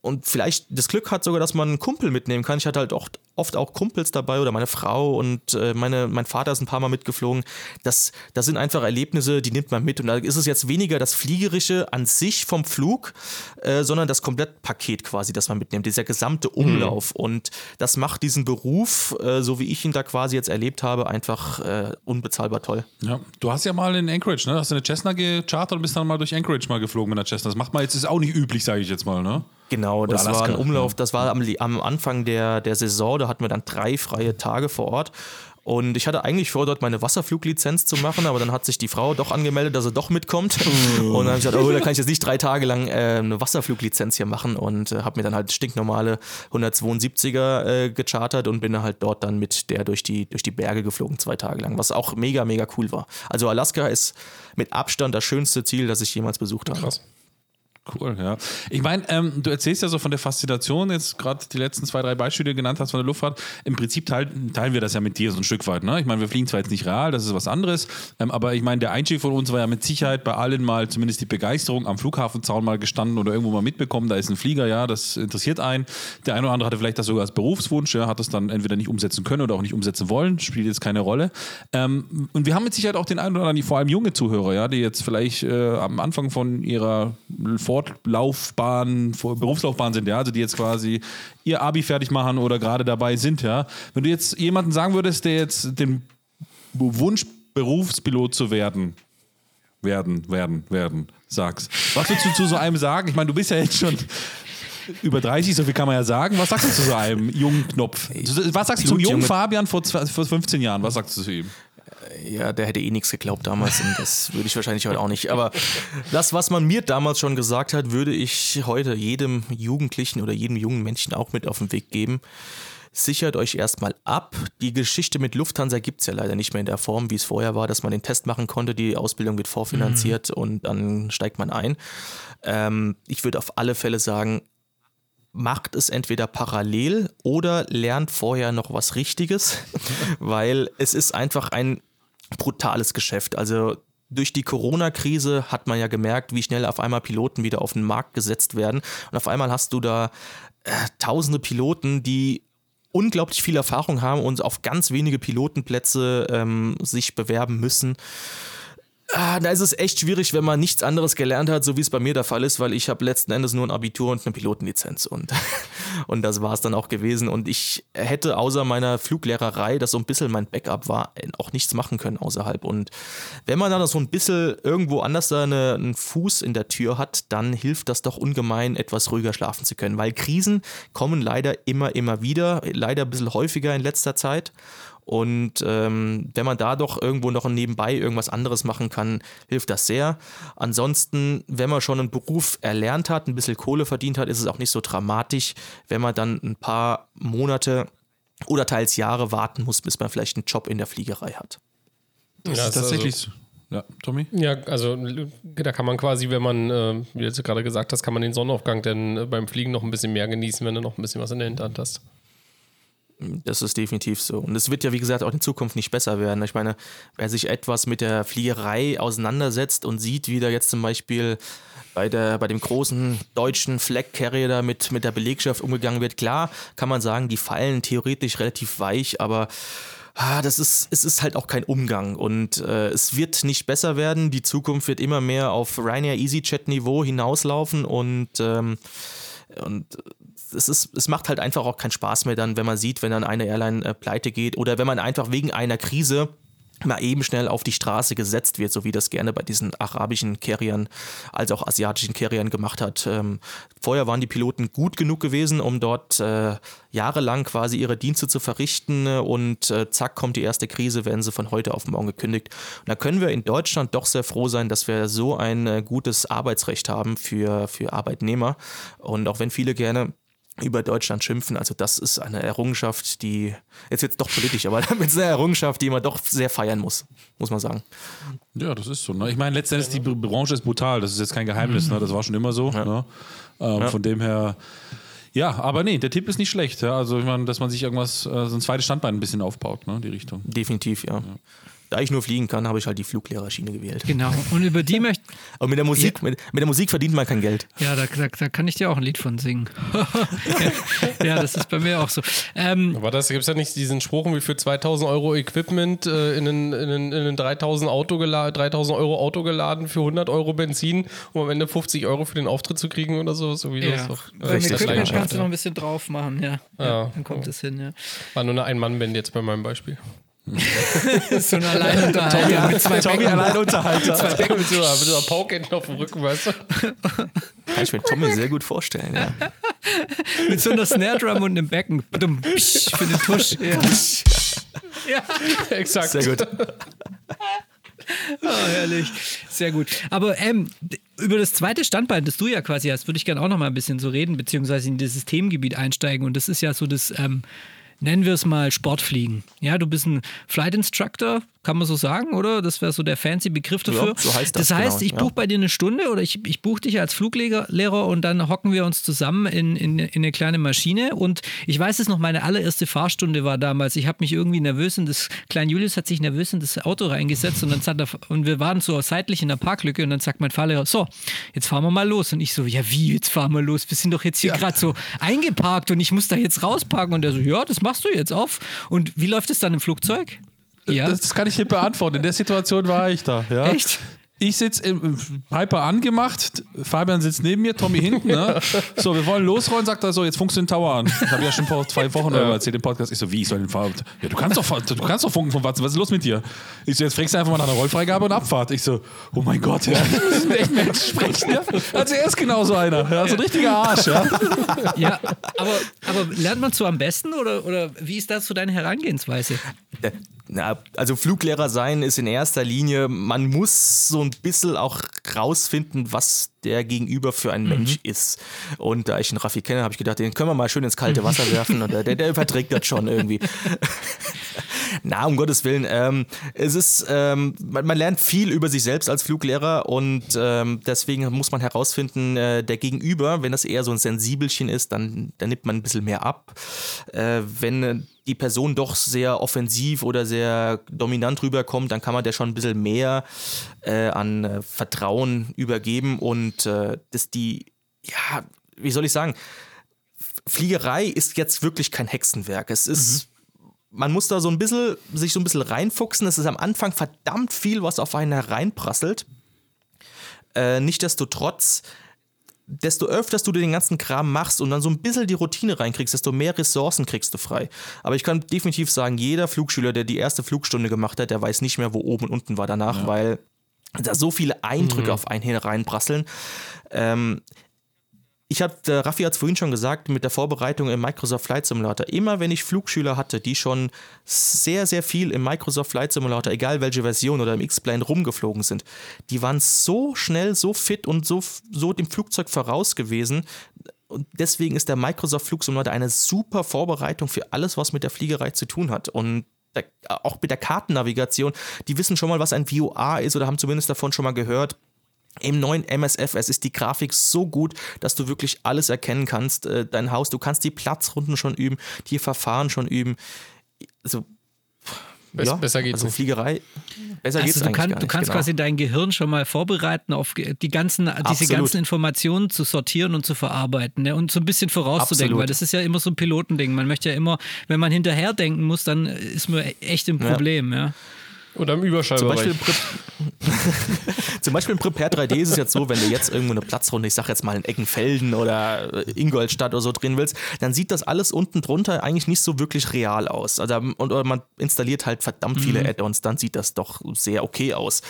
Und vielleicht das Glück hat sogar, dass man einen Kumpel mitnehmen kann. Ich hatte halt oft, oft auch Kumpels dabei oder meine Frau und äh, meine, mein Vater ist ein paar Mal mitgeflogen. Das, das sind einfach Erlebnisse, die nimmt man mit. Und da ist es jetzt weniger das Fliegerische an sich vom Flug, äh, sondern das Komplettpaket quasi, das man mitnimmt, dieser gesamte Umlauf. Mhm. Und das macht diesen Beruf, äh, so wie ich ich ihn da quasi jetzt erlebt habe, einfach äh, unbezahlbar toll. Ja, du hast ja mal in Anchorage, ne? Hast du eine Cessna gechartert und bist dann mal durch Anchorage mal geflogen mit einer Cessna. Das macht man jetzt, ist auch nicht üblich, sage ich jetzt mal, ne? Genau, das war ein Umlauf, das war am, am Anfang der, der Saison, da hatten wir dann drei freie Tage vor Ort und ich hatte eigentlich vor, dort meine Wasserfluglizenz zu machen, aber dann hat sich die Frau doch angemeldet, dass sie doch mitkommt. Oh. Und dann habe ich gesagt, oh, da kann ich jetzt nicht drei Tage lang äh, eine Wasserfluglizenz hier machen und äh, habe mir dann halt stinknormale 172er äh, gechartert und bin halt dort dann mit der durch die, durch die Berge geflogen, zwei Tage lang, was auch mega, mega cool war. Also Alaska ist mit Abstand das schönste Ziel, das ich jemals besucht habe. Krass. Cool, ja. Ich meine, ähm, du erzählst ja so von der Faszination, jetzt gerade die letzten zwei, drei Beispiele genannt hast von der Luftfahrt. Im Prinzip teilen, teilen wir das ja mit dir so ein Stück weit. Ne? Ich meine, wir fliegen zwar jetzt nicht real, das ist was anderes, ähm, aber ich meine, der Einstieg von uns war ja mit Sicherheit bei allen mal zumindest die Begeisterung am Flughafenzaun mal gestanden oder irgendwo mal mitbekommen, da ist ein Flieger, ja, das interessiert einen. Der eine oder andere hatte vielleicht das sogar als Berufswunsch, ja, hat das dann entweder nicht umsetzen können oder auch nicht umsetzen wollen, spielt jetzt keine Rolle. Ähm, und wir haben mit Sicherheit auch den einen oder anderen, vor allem junge Zuhörer, ja, die jetzt vielleicht äh, am Anfang von ihrer Fortlauf Laufbahn, Berufslaufbahn sind, ja, also die jetzt quasi ihr Abi fertig machen oder gerade dabei sind, ja. Wenn du jetzt jemanden sagen würdest, der jetzt den Wunsch, Berufspilot zu werden, werden, werden, werden, sagst. Was würdest du zu so einem sagen? Ich meine, du bist ja jetzt schon über 30, so viel kann man ja sagen. Was sagst du zu so einem jungen Knopf? Was sagst du zum jungen Fabian vor, vor 15 Jahren? Was sagst du zu ihm? Ja, der hätte eh nichts geglaubt damals und das würde ich wahrscheinlich heute auch nicht. Aber das, was man mir damals schon gesagt hat, würde ich heute jedem Jugendlichen oder jedem jungen Menschen auch mit auf den Weg geben. Sichert euch erstmal ab. Die Geschichte mit Lufthansa gibt es ja leider nicht mehr in der Form, wie es vorher war, dass man den Test machen konnte, die Ausbildung wird vorfinanziert mhm. und dann steigt man ein. Ähm, ich würde auf alle Fälle sagen, macht es entweder parallel oder lernt vorher noch was Richtiges, weil es ist einfach ein brutales Geschäft. Also durch die Corona-Krise hat man ja gemerkt, wie schnell auf einmal Piloten wieder auf den Markt gesetzt werden. Und auf einmal hast du da äh, tausende Piloten, die unglaublich viel Erfahrung haben und auf ganz wenige Pilotenplätze ähm, sich bewerben müssen. Ah, da ist es echt schwierig, wenn man nichts anderes gelernt hat, so wie es bei mir der Fall ist, weil ich habe letzten Endes nur ein Abitur und eine Pilotenlizenz und, und das war es dann auch gewesen. Und ich hätte außer meiner Fluglehrerei, das so ein bisschen mein Backup war, auch nichts machen können außerhalb. Und wenn man dann so ein bisschen irgendwo anders eine, einen Fuß in der Tür hat, dann hilft das doch ungemein, etwas ruhiger schlafen zu können, weil Krisen kommen leider immer, immer wieder, leider ein bisschen häufiger in letzter Zeit. Und ähm, wenn man da doch irgendwo noch nebenbei irgendwas anderes machen kann, hilft das sehr. Ansonsten, wenn man schon einen Beruf erlernt hat, ein bisschen Kohle verdient hat, ist es auch nicht so dramatisch, wenn man dann ein paar Monate oder teils Jahre warten muss, bis man vielleicht einen Job in der Fliegerei hat. Das Ja, ist tatsächlich also- so. Ja, Tommy? Ja, also da kann man quasi, wenn man, äh, wie du jetzt gerade gesagt hast, kann man den Sonnenaufgang dann äh, beim Fliegen noch ein bisschen mehr genießen, wenn du noch ein bisschen was in der Hinterhand hast. Das ist definitiv so. Und es wird ja, wie gesagt, auch in Zukunft nicht besser werden. Ich meine, wer sich etwas mit der Fliegerei auseinandersetzt und sieht, wie da jetzt zum Beispiel bei, der, bei dem großen deutschen Flag Carrier da mit, mit der Belegschaft umgegangen wird, klar kann man sagen, die fallen theoretisch relativ weich, aber ah, das ist, es ist halt auch kein Umgang und äh, es wird nicht besser werden. Die Zukunft wird immer mehr auf Ryanair EasyJet Niveau hinauslaufen und ähm, und es, ist, es macht halt einfach auch keinen Spaß mehr dann, wenn man sieht, wenn dann eine Airline äh, pleite geht oder wenn man einfach wegen einer Krise mal eben schnell auf die Straße gesetzt wird, so wie das gerne bei diesen arabischen Carriern als auch asiatischen Carriern gemacht hat. Ähm, vorher waren die Piloten gut genug gewesen, um dort äh, jahrelang quasi ihre Dienste zu verrichten äh, und äh, zack kommt die erste Krise, werden sie von heute auf morgen gekündigt. Und da können wir in Deutschland doch sehr froh sein, dass wir so ein äh, gutes Arbeitsrecht haben für, für Arbeitnehmer. Und auch wenn viele gerne über Deutschland schimpfen. Also das ist eine Errungenschaft, die, jetzt wird es doch politisch, aber damit ist eine Errungenschaft, die man doch sehr feiern muss, muss man sagen. Ja, das ist so. Ne? Ich meine, letztendlich die Br- Branche ist brutal. Das ist jetzt kein Geheimnis. Ne? Das war schon immer so. Ne? Ähm, Von dem her. Ja, aber nee, der Tipp ist nicht schlecht. Ja? Also ich meine, dass man sich irgendwas, äh, so ein zweites Standbein ein bisschen aufbaut, ne? die Richtung. Definitiv, ja. Da ich nur fliegen kann, habe ich halt die Fluglehrerschiene gewählt. Genau. Und über die möchte Aber mit der Musik, mit, mit der Musik verdient man kein Geld. Ja, da, da, da kann ich dir auch ein Lied von singen. ja, das ist bei mir auch so. Ähm, Aber das gibt es ja nicht diesen Spruch, wie für 2000 Euro Equipment äh, in einen, in einen, in einen 3000, Auto gela 3000 Euro Auto geladen für 100 Euro Benzin, um am Ende 50 Euro für den Auftritt zu kriegen oder so. so wie ja. das doch, Beim Richtig, Equipment kannst du noch ein bisschen drauf machen, ja. ja, Ja. dann kommt es hin, ja. War nur eine Ein-Mann-Band jetzt bei meinem Beispiel. So ein Alleinunterhalter mit zwei Becken. Alleinunterhalter. Zwei Becken mit so einer, mit so einer Pauke hinten auf dem Rücken, weißt du? Kann ich mir Tommy sehr gut vorstellen. Ja. Mit so einer Snare Drum und einem Becken. Für den Tusch. Ja. ja. Exakt. Sehr gut. Oh, herrlich. Sehr gut. Aber ähm, über das zweite Standbein, das du ja quasi hast, würde ich gerne auch noch mal ein bisschen so reden, beziehungsweise in dieses Themengebiet einsteigen. Und das ist ja so das, ähm, nennen wir es mal Sportfliegen. Ja, du bist ein Flight Instructor, kann man so sagen, oder? Das wäre so der fancy Begriff dafür. Ja, so heißt das, Das heißt, genau, ich ja. buche bei dir eine Stunde oder ich, ich buche dich als Fluglehrer Lehrer und dann hocken wir uns zusammen in, in, in eine kleine Maschine. Und ich weiß es noch, meine allererste Fahrstunde war damals. Ich habe mich irgendwie nervös in das, klein Julius hat sich nervös in das Auto reingesetzt und dann sagt er, und wir waren so seitlich in der Parklücke und dann sagt mein Fahrlehrer, so, jetzt fahren wir mal los. Und ich so, ja wie, jetzt fahren wir los? Wir sind doch jetzt hier gerade so eingeparkt und ich muss da jetzt rausparken. Und er so, ja, das machst du jetzt auf. Und wie läuft es dann im Flugzeug? Ja. Das, das kann ich nicht beantworten. In der Situation war ich da. Ja? Echt? Ich sitze im Piper angemacht, Fabian sitzt neben mir, Tommy hinten. Ne? So, wir wollen losrollen, sagt er so, jetzt funkst du den Tower an. Das habe ich ja schon vor zwei Wochen oder erzählt im Podcast. Ich so, wie, ich soll den Tower? Ja, du kannst doch, du kannst doch funken von Watson, was ist los mit dir? Ich so, jetzt fragst du einfach mal nach einer Rollfreigabe und Abfahrt. Ich so, oh mein Gott, ja, wir müssen echt Mensch sprechen. Ja? Also er ist genauso einer, ja? so ein richtiger Arsch. Ja? Ja, aber, aber lernt man so am besten oder, oder wie ist das so deine Herangehensweise? Na, also Fluglehrer sein ist in erster Linie, man muss so ein bisschen auch rausfinden, was der Gegenüber für ein Mensch ist. Und da ich einen Raffi kenne, habe ich gedacht, den können wir mal schön ins kalte Wasser werfen und der, der überträgt das schon irgendwie. Na, um Gottes Willen. Ähm, es ist, ähm, man, man lernt viel über sich selbst als Fluglehrer und ähm, deswegen muss man herausfinden, äh, der Gegenüber, wenn das eher so ein Sensibelchen ist, dann, dann nimmt man ein bisschen mehr ab. Äh, wenn die Person doch sehr offensiv oder sehr dominant rüberkommt, dann kann man der schon ein bisschen mehr äh, an äh, Vertrauen übergeben und äh, dass die, ja, wie soll ich sagen, Fliegerei ist jetzt wirklich kein Hexenwerk. Es ist, man muss da so ein bisschen, sich so ein bisschen reinfuchsen. Es ist am Anfang verdammt viel, was auf einen hereinprasselt. Äh, Nichtsdestotrotz, desto öfters du den ganzen Kram machst und dann so ein bisschen die Routine reinkriegst, desto mehr Ressourcen kriegst du frei. Aber ich kann definitiv sagen, jeder Flugschüler, der die erste Flugstunde gemacht hat, der weiß nicht mehr, wo oben und unten war danach, weil da so viele Eindrücke auf einen hereinprasseln. Ähm, ich habe, der Raffi hat es vorhin schon gesagt, mit der Vorbereitung im Microsoft Flight Simulator. Immer wenn ich Flugschüler hatte, die schon sehr, sehr viel im Microsoft Flight Simulator, egal welche Version oder im X-Plane rumgeflogen sind, die waren so schnell, so fit und so, so dem Flugzeug voraus gewesen. Und deswegen ist der Microsoft Flugsimulator eine super Vorbereitung für alles, was mit der Fliegerei zu tun hat. Und der, auch mit der Kartennavigation, die wissen schon mal, was ein VOA ist oder haben zumindest davon schon mal gehört. Im neuen MSFS ist die Grafik so gut, dass du wirklich alles erkennen kannst. Äh, dein Haus, du kannst die Platzrunden schon üben, die Verfahren schon üben. Also Bess, ja, besser geht's also nicht. Fliegerei. Besser also geht's du, kann, gar du kannst genau. quasi dein Gehirn schon mal vorbereiten, auf die ganzen, diese Absolut. ganzen Informationen zu sortieren und zu verarbeiten ne? und so ein bisschen vorauszudenken, Absolut. weil das ist ja immer so ein Pilotending. Man möchte ja immer, wenn man hinterher denken muss, dann ist man echt im Ja. Problem. Ja. Oder im Zum Überschallbereich. Beispiel, im Pre- Zum Beispiel im Prepare 3D ist es jetzt so, wenn du jetzt irgendwo eine Platzrunde, ich sag jetzt mal in Eckenfelden oder äh, Ingolstadt oder so drehen willst, dann sieht das alles unten drunter eigentlich nicht so wirklich real aus. Also, und oder man installiert halt verdammt viele Add-ons, dann sieht das doch sehr okay aus.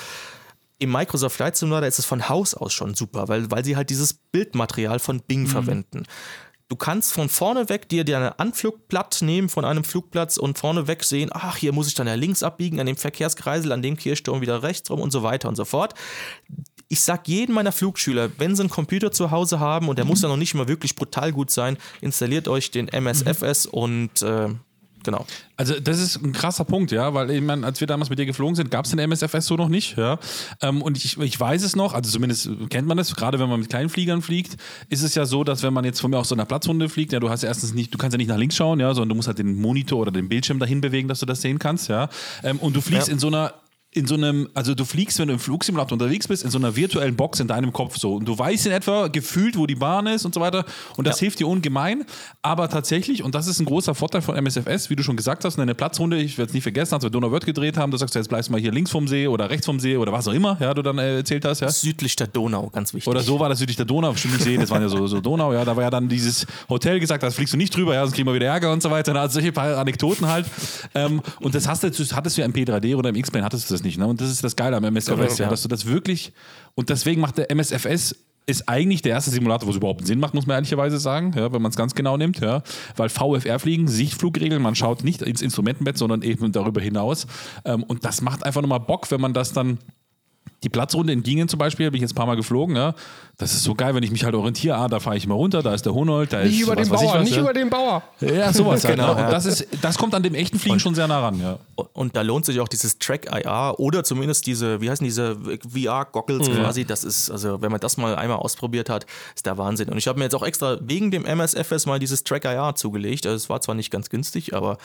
Im Microsoft Flight Simulator ist es von Haus aus schon super, weil, weil sie halt dieses Bildmaterial von Bing verwenden. Du kannst von vorne weg dir deine Anflugblatt nehmen von einem Flugplatz und vorne weg sehen, ach, hier muss ich dann ja links abbiegen, an dem Verkehrskreisel, an dem Kirchturm wieder rechts rum und so weiter und so fort. Ich sag jedem meiner Flugschüler, wenn sie einen Computer zu Hause haben und der muss ja noch nicht mal wirklich brutal gut sein, installiert euch den MSFS und äh, genau. Also das ist ein krasser Punkt, ja, weil ich meine, als wir damals mit dir geflogen sind, gab es den MSFS so noch nicht, ja. Ähm, und ich, ich weiß es noch, also zumindest kennt man das, gerade wenn man mit kleinen Fliegern fliegt, ist es ja so, dass wenn man jetzt von mir aus so einer Platzrunde fliegt, ja, du hast ja erstens nicht, du kannst ja nicht nach links schauen, ja, sondern du musst halt den Monitor oder den Bildschirm dahin bewegen, dass du das sehen kannst, ja. Ähm, und du fliegst Ja. in so einer in so einem, also du fliegst, wenn du im Flugsimulator unterwegs bist, in so einer virtuellen Box in deinem Kopf so. Und du weißt in etwa gefühlt, wo die Bahn ist und so weiter. Und das Ja. hilft dir ungemein. Aber tatsächlich, und das ist ein großer Vorteil von MSFS, wie du schon gesagt hast, eine Platzrunde, ich werde es nie vergessen, als wir Donauwörth gedreht haben, da sagst du, jetzt bleibst du mal hier links vom See oder rechts vom See oder was auch immer, ja, du dann äh, erzählt hast, ja. Südlich der Donau, ganz wichtig. Oder so war das südlich der Donau, bestimmt See, das waren ja so, so Donau, ja. Da war ja dann dieses Hotel gesagt, da fliegst du nicht drüber, ja, sonst kriegen wir wieder Ärger und so weiter. Also solche paar Anekdoten halt. Ähm, und das hast du, hattest du ja im P3D oder im X-Plane hattest du das nicht, ne? Und das ist das Geile am MSFS, ja, ja. dass du das wirklich, und deswegen macht der MSFS ist eigentlich der erste Simulator, wo es überhaupt Sinn macht, muss man ehrlicherweise sagen, ja, wenn man es ganz genau nimmt, ja. Weil VFR-Fliegen, Sichtflugregeln, man schaut nicht ins Instrumentenbett, sondern eben darüber hinaus. Ähm, und das macht einfach nochmal Bock, wenn man das dann die Platzrunde in Gingen zum Beispiel, bin ich jetzt ein paar Mal geflogen, ja. Das ist so geil, wenn ich mich halt orientiere, ah, da fahre ich mal runter, da ist der Honold, da Nicht ist über was den weiß ich Bauer, was, nicht ja. über den Bauer. Ja, sowas halt. Genau, ne? ja. Und das, ist, das kommt an dem echten Fliegen schon sehr nah ran, ja. Und da lohnt sich auch dieses Track IR oder zumindest diese, wie heißen diese VR-Goggles quasi. Das ist, also wenn man das mal einmal ausprobiert hat, ist der Wahnsinn. Und ich habe mir jetzt auch extra wegen dem MSFS mal dieses Track IR zugelegt. Also es war zwar nicht ganz günstig, aber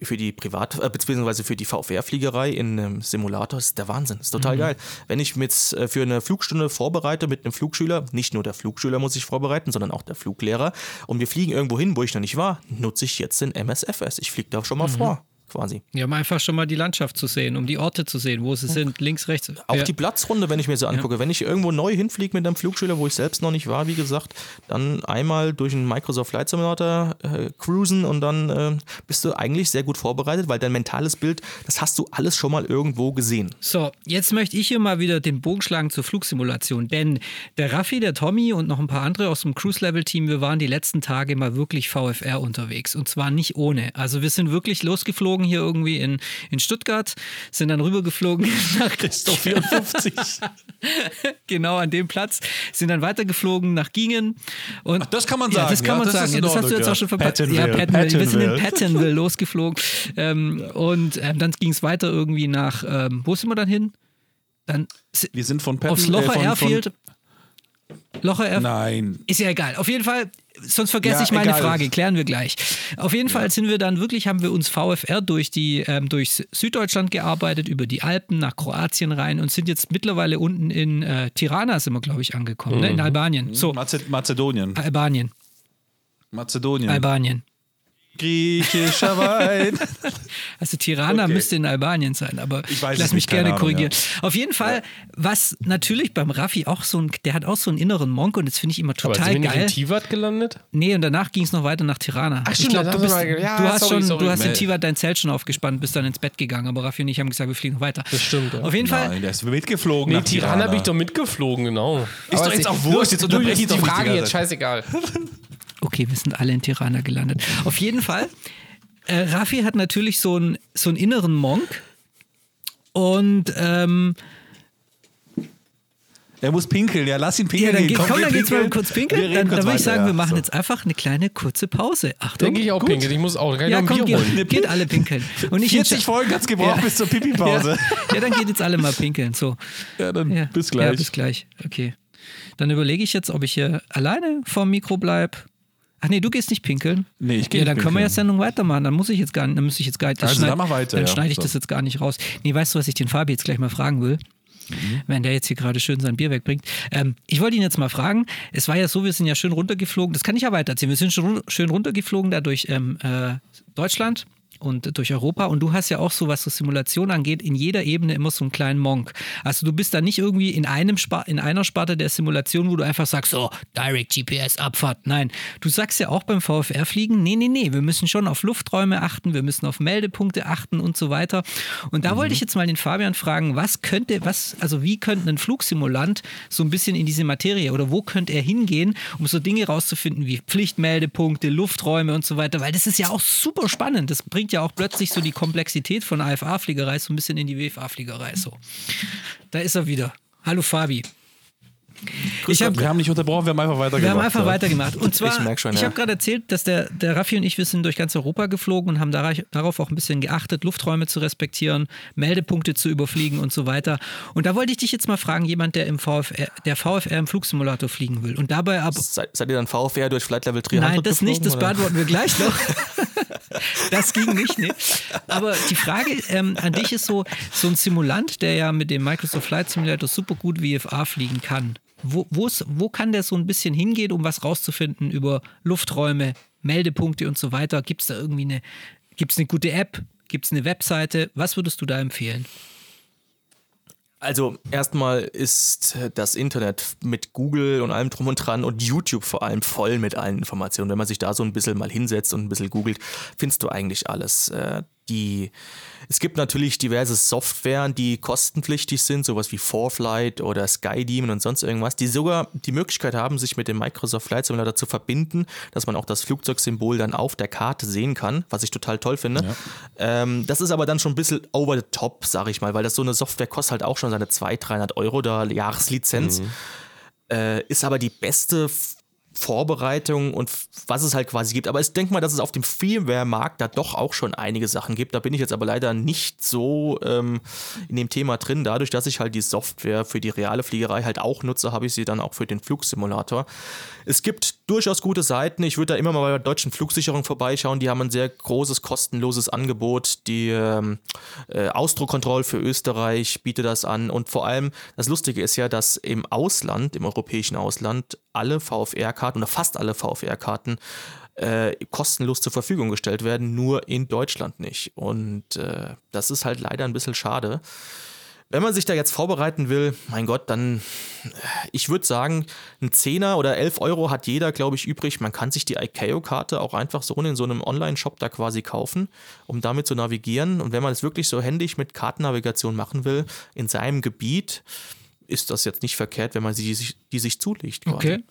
für die Privat- äh, beziehungsweise für die VFR-Fliegerei in einem Simulator ist der Wahnsinn. Ist total geil. Wenn ich mich jetzt äh, für eine Flugstunde vorbereite mit einem Flugschüler, nicht nur der Flugschüler muss sich vorbereiten, sondern auch der Fluglehrer, und wir fliegen irgendwo hin, wo ich noch nicht war, nutze ich jetzt den MSFS. Ich fliege da schon mal vor, quasi. Ja, um einfach schon mal die Landschaft zu sehen, um die Orte zu sehen, wo sie sind, links, rechts. Auch ja. die Platzrunde, wenn ich mir so angucke. Wenn ich irgendwo neu hinfliege mit einem Flugschüler, wo ich selbst noch nicht war, wie gesagt, dann einmal durch einen Microsoft Flight Simulator äh, cruisen und dann äh, bist du eigentlich sehr gut vorbereitet, weil dein mentales Bild, das hast du alles schon mal irgendwo gesehen. So, jetzt möchte ich hier mal wieder den Bogen schlagen zur Flugsimulation, denn der Raffi, der Tommy und noch ein paar andere aus dem Cruise-Level-Team, wir waren die letzten Tage mal wirklich VFR unterwegs und zwar nicht ohne. Also wir sind wirklich losgeflogen hier irgendwie in, in Stuttgart, sind dann rübergeflogen nach Christoph 54. genau an dem Platz, sind dann weitergeflogen nach Gingen. Und Ach, das kann man ja, sagen, Das kann ja, man das ist sagen. Ja, das hast du jetzt ja. auch schon verpackt. Ja, Pattonville, Pattonville. Wir sind in Pattonville. Pattonville losgeflogen. Ähm, und ähm, dann ging es weiter irgendwie nach, ähm, wo sind wir dann hin? Dann Wir sind von Patton, aufs Locher äh, von, Airfield. Locher Airfield. Nein. Ist ja egal. Auf jeden Fall, sonst vergesse Ja, ich meine egal. Frage, klären wir gleich. Auf jeden Fall sind wir dann wirklich, haben wir uns VFR durch die, ähm, durch Süddeutschland gearbeitet, über die Alpen nach Kroatien rein und sind jetzt mittlerweile unten in äh, Tirana sind wir, glaube ich, angekommen, ne? in Albanien. So, Maze- Mazedonien. Albanien, Mazedonien. Albanien. Griechischer Wein. Also Tirana Okay. müsste in Albanien sein, aber Ich weiß lass mich gerne Ahnung, korrigieren. Auf jeden Fall, was natürlich beim Raffi auch so ein, der hat auch so einen inneren Monk und das finde ich immer Aber total sind wir nicht geil. in Tivat gelandet? Nee, und danach ging es noch weiter nach Tirana. Ach, ich stimmt, glaube, das du, bist, mal ja, du hast sorry, schon, sorry. du hast in. Tivat dein Zelt schon aufgespannt, bist dann ins Bett gegangen, aber Raffi und ich haben gesagt, wir fliegen noch weiter. Das stimmt, ja. Auf jeden Fall, Nein, der ist mitgeflogen. Nee, nach Tirana bin ich doch mitgeflogen, genau. Ist doch jetzt auch wurscht, jetzt du, unterbreche ich die Frage jetzt, scheißegal. Okay, wir sind alle in Tirana gelandet. Auf jeden Fall, äh, Raffi hat natürlich so einen so einen inneren Monk und ähm, Er muss pinkeln, ja, lass ihn pinkeln. Ja, dann geht, Komm, komm, wir dann geht's mal kurz Wir pinkeln. Dann, dann würde ich sagen, wir ja. machen So. jetzt einfach eine kleine kurze Pause. Achtung. Denke ich auch Gut. pinkeln. Ich muss auch Ja, komm, Bier geht, holen. geht alle pinkeln. Und ich 40 Folgen hat's gebraucht Ja. bis zur Pipi-Pause. Ja. ja, dann geht jetzt alle mal pinkeln. So. Ja, dann Ja. bis gleich. Ja, bis gleich. Okay. Dann überlege ich jetzt, ob ich hier alleine vorm Mikro bleibe. Ach nee, du gehst nicht pinkeln. Nee, ich geh Ja, dann können wir pinkeln. jetzt Sendung weitermachen. Dann muss ich jetzt gar nicht, dann muss ich jetzt gar nicht. Also, schneid- dann mach weiter, Dann ja. schneide ich So. das jetzt gar nicht raus. Nee, weißt du, was ich den Fabi jetzt gleich mal fragen will? Mhm. Wenn der jetzt hier gerade schön sein Bier wegbringt. Ähm, ich wollte ihn jetzt mal fragen. Es war ja so, wir sind ja schön runtergeflogen. Das kann ich ja weiter erzählen. Wir sind schon schön runtergeflogen da durch ähm, äh, Deutschland und durch Europa. Und du hast ja auch so, was so Simulation angeht, in jeder Ebene immer so einen kleinen Monk. Also du bist da nicht irgendwie in, einem Spa in einer Sparte der Simulation, wo du einfach sagst, so, Direct GPS, Abfahrt. Nein, du sagst ja auch beim VFR-Fliegen, nee, nee, nee, wir müssen schon auf Lufträume achten, wir müssen auf Meldepunkte achten und so weiter. Und da wollte ich jetzt mal den Fabian fragen, was könnte, was, also wie könnte ein Flugsimulant so ein bisschen in diese Materie oder wo könnte er hingehen, um so Dinge rauszufinden wie Pflichtmeldepunkte, Lufträume und so weiter, weil das ist ja auch super spannend. Das bringt ja auch plötzlich so die Komplexität von AFA-Fliegerei so ein bisschen in die WFA-Fliegerei. So. Da ist er wieder. Hallo Fabi. Ich hab, wir haben nicht unterbrochen, wir haben einfach weitergemacht. wir haben einfach ja. weitergemacht. Und zwar, Ich schon, ich ja. habe gerade erzählt, dass der, der Raffi und ich, wir sind durch ganz Europa geflogen und haben dara- darauf auch ein bisschen geachtet, Lufträume zu respektieren, Meldepunkte zu überfliegen und so weiter. Und da wollte ich dich jetzt mal fragen, jemand, der im VFR, der VFR im Flugsimulator fliegen will und dabei aber Seid, seid ihr dann VFR durch Flight Level 300 Nein, das nicht, das geflogen, oder? beantworten wir gleich noch. das ging nicht, ne? Aber die Frage ähm, an dich ist so, so ein Simulant, der ja mit dem Microsoft Flight Simulator super gut VFA fliegen kann, wo, wo kann der so ein bisschen hingehen, um was rauszufinden über Lufträume, Meldepunkte und so weiter? Gibt es da irgendwie eine, gibt's eine gute App? Gibt es eine Webseite? Was würdest du da empfehlen? Also erstmal ist äh, das Internet mit Google und allem drum und dran und YouTube vor allem voll mit allen Informationen. Wenn man sich da so ein bisschen mal hinsetzt und ein bisschen googelt, findest du eigentlich alles. Die, es gibt natürlich diverse Software, die kostenpflichtig sind, sowas wie Forflight oder SkyDemon und sonst irgendwas, die sogar die Möglichkeit haben, sich mit dem Microsoft Flight Simulator zu verbinden, dass man auch das Flugzeugsymbol dann auf der Karte sehen kann, was ich total toll finde. Ähm, das ist aber dann schon ein bisschen over the top, sag ich mal, weil das so eine Software kostet halt auch schon seine 200, 300 Euro da Jahreslizenz. Äh, ist aber die beste Vorbereitung und was es halt quasi gibt. Aber ich denke mal, dass es auf dem Freeware-Markt da doch auch schon einige Sachen gibt. Da bin ich jetzt aber leider nicht so ähm, in dem Thema drin. Dadurch, dass ich halt die Software für die reale Fliegerei halt auch nutze, habe ich sie dann auch für den Flugsimulator. Es gibt durchaus gute Seiten. Ich würde da immer mal bei der deutschen Flugsicherung vorbeischauen. Die haben ein sehr großes, kostenloses Angebot. Die ähm, äh, Ausdruckkontroll für Österreich bietet das an. Und vor allem, das Lustige ist ja, dass im Ausland, im europäischen Ausland, alle VFR-Karten oder fast alle VFR-Karten äh, kostenlos zur Verfügung gestellt werden, nur in Deutschland nicht. Und äh, das ist halt leider ein bisschen schade. Wenn man sich da jetzt vorbereiten will, mein Gott, dann, äh, ich würde sagen, ein Zehner oder 11 Euro hat jeder, glaube ich, übrig. Man kann sich die ICAO-Karte auch einfach so in so einem Online-Shop da quasi kaufen, um damit zu navigieren. Und wenn man es wirklich so händisch mit Kartennavigation machen will, in seinem Gebiet, ist das jetzt nicht verkehrt, wenn man sie, die, sich- die sich zulegt. Quasi. Okay.